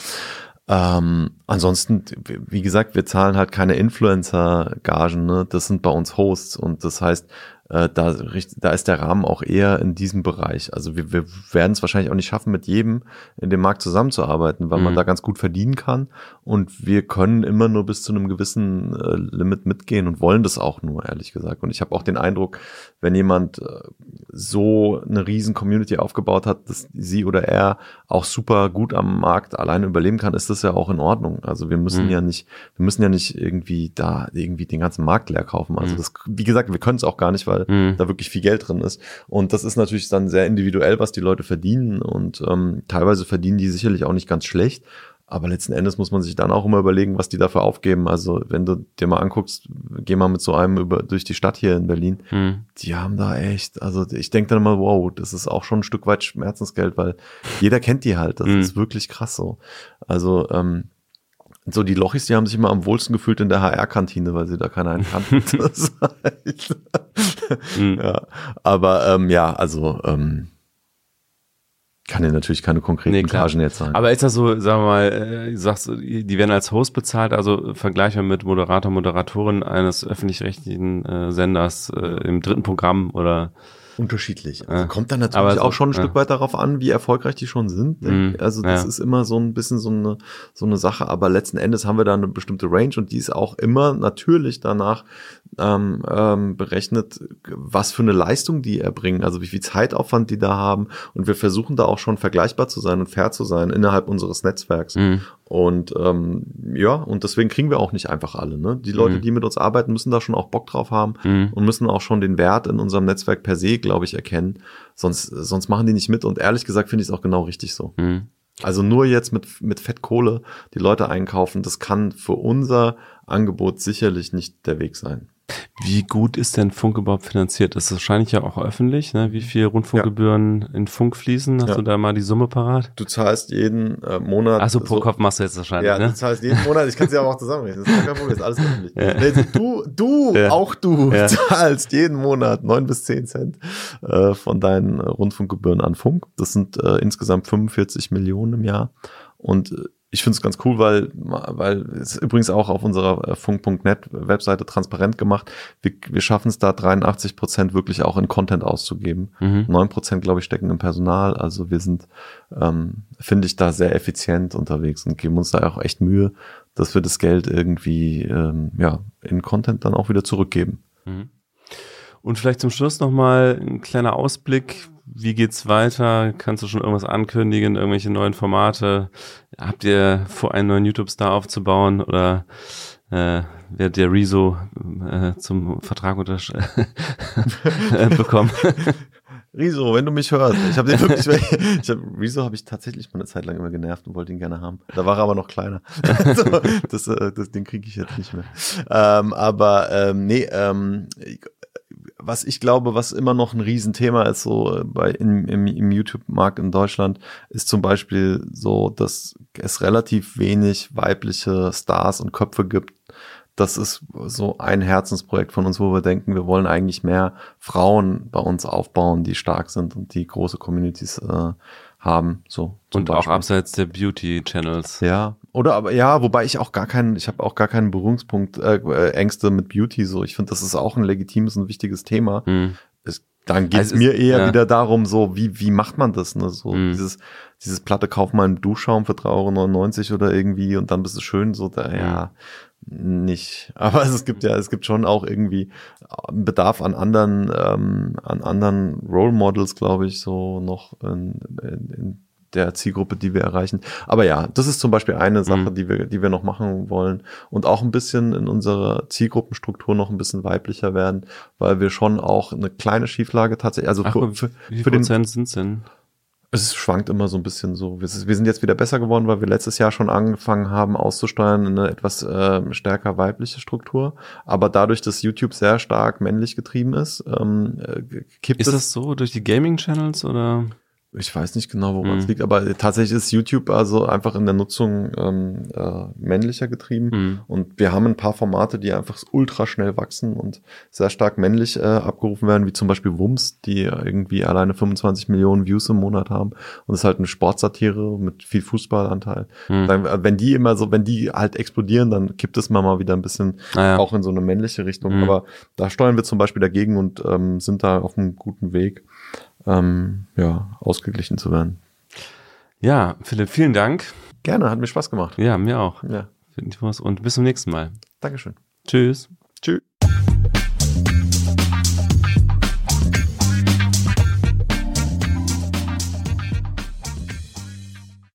Ähm, ansonsten, wie gesagt, wir zahlen halt keine Influencer-Gagen, ne? Das sind bei uns Hosts und das heißt, äh, da, da ist der Rahmen auch eher in diesem Bereich. Also wir, wir werden es wahrscheinlich auch nicht schaffen, mit jedem in dem Markt zusammenzuarbeiten, weil mhm. man da ganz gut verdienen kann. Und wir können immer nur bis zu einem gewissen äh, Limit mitgehen und wollen das auch nur, ehrlich gesagt. Und ich habe auch den Eindruck, wenn jemand äh, so eine riesen Community aufgebaut hat, dass sie oder er auch super gut am Markt alleine überleben kann, ist das ja auch in Ordnung. Also wir müssen mhm. ja nicht, wir müssen ja nicht irgendwie da irgendwie den ganzen Markt leer kaufen. Also mhm. das, wie gesagt, wir können es auch gar nicht, weil weil mhm. da wirklich viel Geld drin ist. Und das ist natürlich dann sehr individuell, was die Leute verdienen. Und ähm, teilweise verdienen die sicherlich auch nicht ganz schlecht. Aber letzten Endes muss man sich dann auch immer überlegen, was die dafür aufgeben. Also wenn du dir mal anguckst, geh mal mit so einem über durch die Stadt hier in Berlin. Mhm. Die haben da echt, also ich denke dann immer, wow, das ist auch schon ein Stück weit Schmerzensgeld, weil jeder kennt die halt. Das mhm. ist wirklich krass so. Also ähm, so die Lochis, die haben sich immer am wohlsten gefühlt in der HR-Kantine, weil sie da keiner einen kannten. mhm. ja, aber ähm, ja, also ähm, kann dir natürlich keine konkreten nee, Gagen jetzt sagen. Aber ist das so, sagen wir mal, äh, sagst du, die werden als Host bezahlt, also vergleichbar mit Moderator, Moderatorin eines öffentlich-rechtlichen äh, Senders äh, im dritten Programm oder unterschiedlich. Also kommt dann natürlich so, auch schon ein ja. Stück weit darauf an, wie erfolgreich die schon sind. Mhm, also das ja. ist immer so ein bisschen so eine, so eine Sache, aber letzten Endes haben wir da eine bestimmte Range und die ist auch immer natürlich danach ähm, ähm, berechnet, was für eine Leistung die erbringen, also wie viel Zeitaufwand die da haben und wir versuchen da auch schon vergleichbar zu sein und fair zu sein innerhalb unseres Netzwerks. Mhm. Und ähm, ja, und deswegen kriegen wir auch nicht einfach alle. Ne? Die Leute, mhm. die mit uns arbeiten, müssen da schon auch Bock drauf haben mhm. und müssen auch schon den Wert in unserem Netzwerk per se, glaube ich, erkennen. Sonst, sonst machen die nicht mit. Und ehrlich gesagt finde ich es auch genau richtig so. Mhm. Also nur jetzt mit, mit Fettkohle die Leute einkaufen, das kann für unser Angebot sicherlich nicht der Weg sein. Wie gut ist denn Funk überhaupt finanziert? Das ist wahrscheinlich ja auch öffentlich, ne? Wie viel Rundfunkgebühren ja. in Funk fließen? Hast ja. du da mal die Summe parat? Du zahlst jeden äh, Monat. Achso, pro so, Kopf machst du jetzt wahrscheinlich, ja, ne? du zahlst jeden Monat, ich kann es ja auch zusammenrechnen, das ist kein Problem, ist alles öffentlich. Ja. Nee, du, du, auch du zahlst jeden Monat neun bis zehn Cent äh, von deinen Rundfunkgebühren an Funk. Das sind äh, insgesamt 45 Millionen im Jahr. Und äh, ich finde es ganz cool, weil, weil es übrigens auch auf unserer äh, Funk.net Webseite transparent gemacht. Wir, wir schaffen es da 83 Prozent wirklich auch in Content auszugeben. Mhm. 9 Prozent, glaube ich, stecken im Personal. Also wir sind, ähm, finde ich, da sehr effizient unterwegs und geben uns da auch echt Mühe, dass wir das Geld irgendwie ähm, ja, in Content dann auch wieder zurückgeben. Mhm. Und vielleicht zum Schluss nochmal ein kleiner Ausblick wie geht's weiter? Kannst du schon irgendwas ankündigen? Irgendwelche neuen Formate? Habt ihr vor, einen neuen YouTube-Star aufzubauen oder äh, wird der Rezo äh, zum Vertrag untersch äh, bekommen? Riso, wenn du mich hörst, ich habe den wirklich, ich hab, Riso habe ich tatsächlich mal eine Zeit lang immer genervt und wollte ihn gerne haben. Da war er aber noch kleiner. so, das, äh, das, den kriege ich jetzt nicht mehr. Ähm, aber ähm, nee, ähm, was ich glaube, was immer noch ein Riesenthema ist, so äh, bei im, im, im YouTube-Markt in Deutschland, ist zum Beispiel so, dass es relativ wenig weibliche Stars und Köpfe gibt. Das ist so ein Herzensprojekt von uns, wo wir denken, wir wollen eigentlich mehr Frauen bei uns aufbauen, die stark sind und die große Communities äh, haben. So und Beispiel. auch abseits der Beauty Channels. Ja, oder aber ja, wobei ich auch gar keinen, ich habe auch gar keinen Berührungspunkt äh, äh, Ängste mit Beauty. So, ich finde, das ist auch ein legitimes und wichtiges Thema. Hm. Es, dann geht es also mir eher ja. wieder darum, so wie wie macht man das? Ne? So hm. dieses dieses Platte kauf mal einen Duschschaum für 3,99 Euro oder irgendwie und dann bist du schön. So da ja nicht. Aber es gibt ja, es gibt schon auch irgendwie Bedarf an anderen, ähm, an anderen Role Models, glaube ich, so noch in, in, in der Zielgruppe, die wir erreichen. Aber ja, das ist zum Beispiel eine Sache, mhm. die wir, die wir noch machen wollen und auch ein bisschen in unserer Zielgruppenstruktur noch ein bisschen weiblicher werden, weil wir schon auch eine kleine Schieflage tatsächlich, also Ach, für, für, wie viel für den Prozent sind denn? Es schwankt immer so ein bisschen so. Wir sind jetzt wieder besser geworden, weil wir letztes Jahr schon angefangen haben, auszusteuern in eine etwas äh, stärker weibliche Struktur. Aber dadurch, dass YouTube sehr stark männlich getrieben ist, ähm, äh, kippt ist es. Ist das so durch die Gaming-Channels oder? Ich weiß nicht genau, woran es mhm. liegt, aber tatsächlich ist YouTube also einfach in der Nutzung ähm, äh, männlicher getrieben. Mhm. Und wir haben ein paar Formate, die einfach ultra schnell wachsen und sehr stark männlich äh, abgerufen werden, wie zum Beispiel Wums, die irgendwie alleine 25 Millionen Views im Monat haben. Und es ist halt eine Sportsatire mit viel Fußballanteil. Mhm. Dann, äh, wenn die immer so, wenn die halt explodieren, dann kippt es mal, mal wieder ein bisschen ah, ja. auch in so eine männliche Richtung. Mhm. Aber da steuern wir zum Beispiel dagegen und ähm, sind da auf einem guten Weg ähm, ja, ausgeglichen zu werden. Ja, Philipp, vielen Dank. Gerne, hat mir Spaß gemacht. Ja, mir auch. Ja. Und bis zum nächsten Mal. Dankeschön. Tschüss. Tschüss.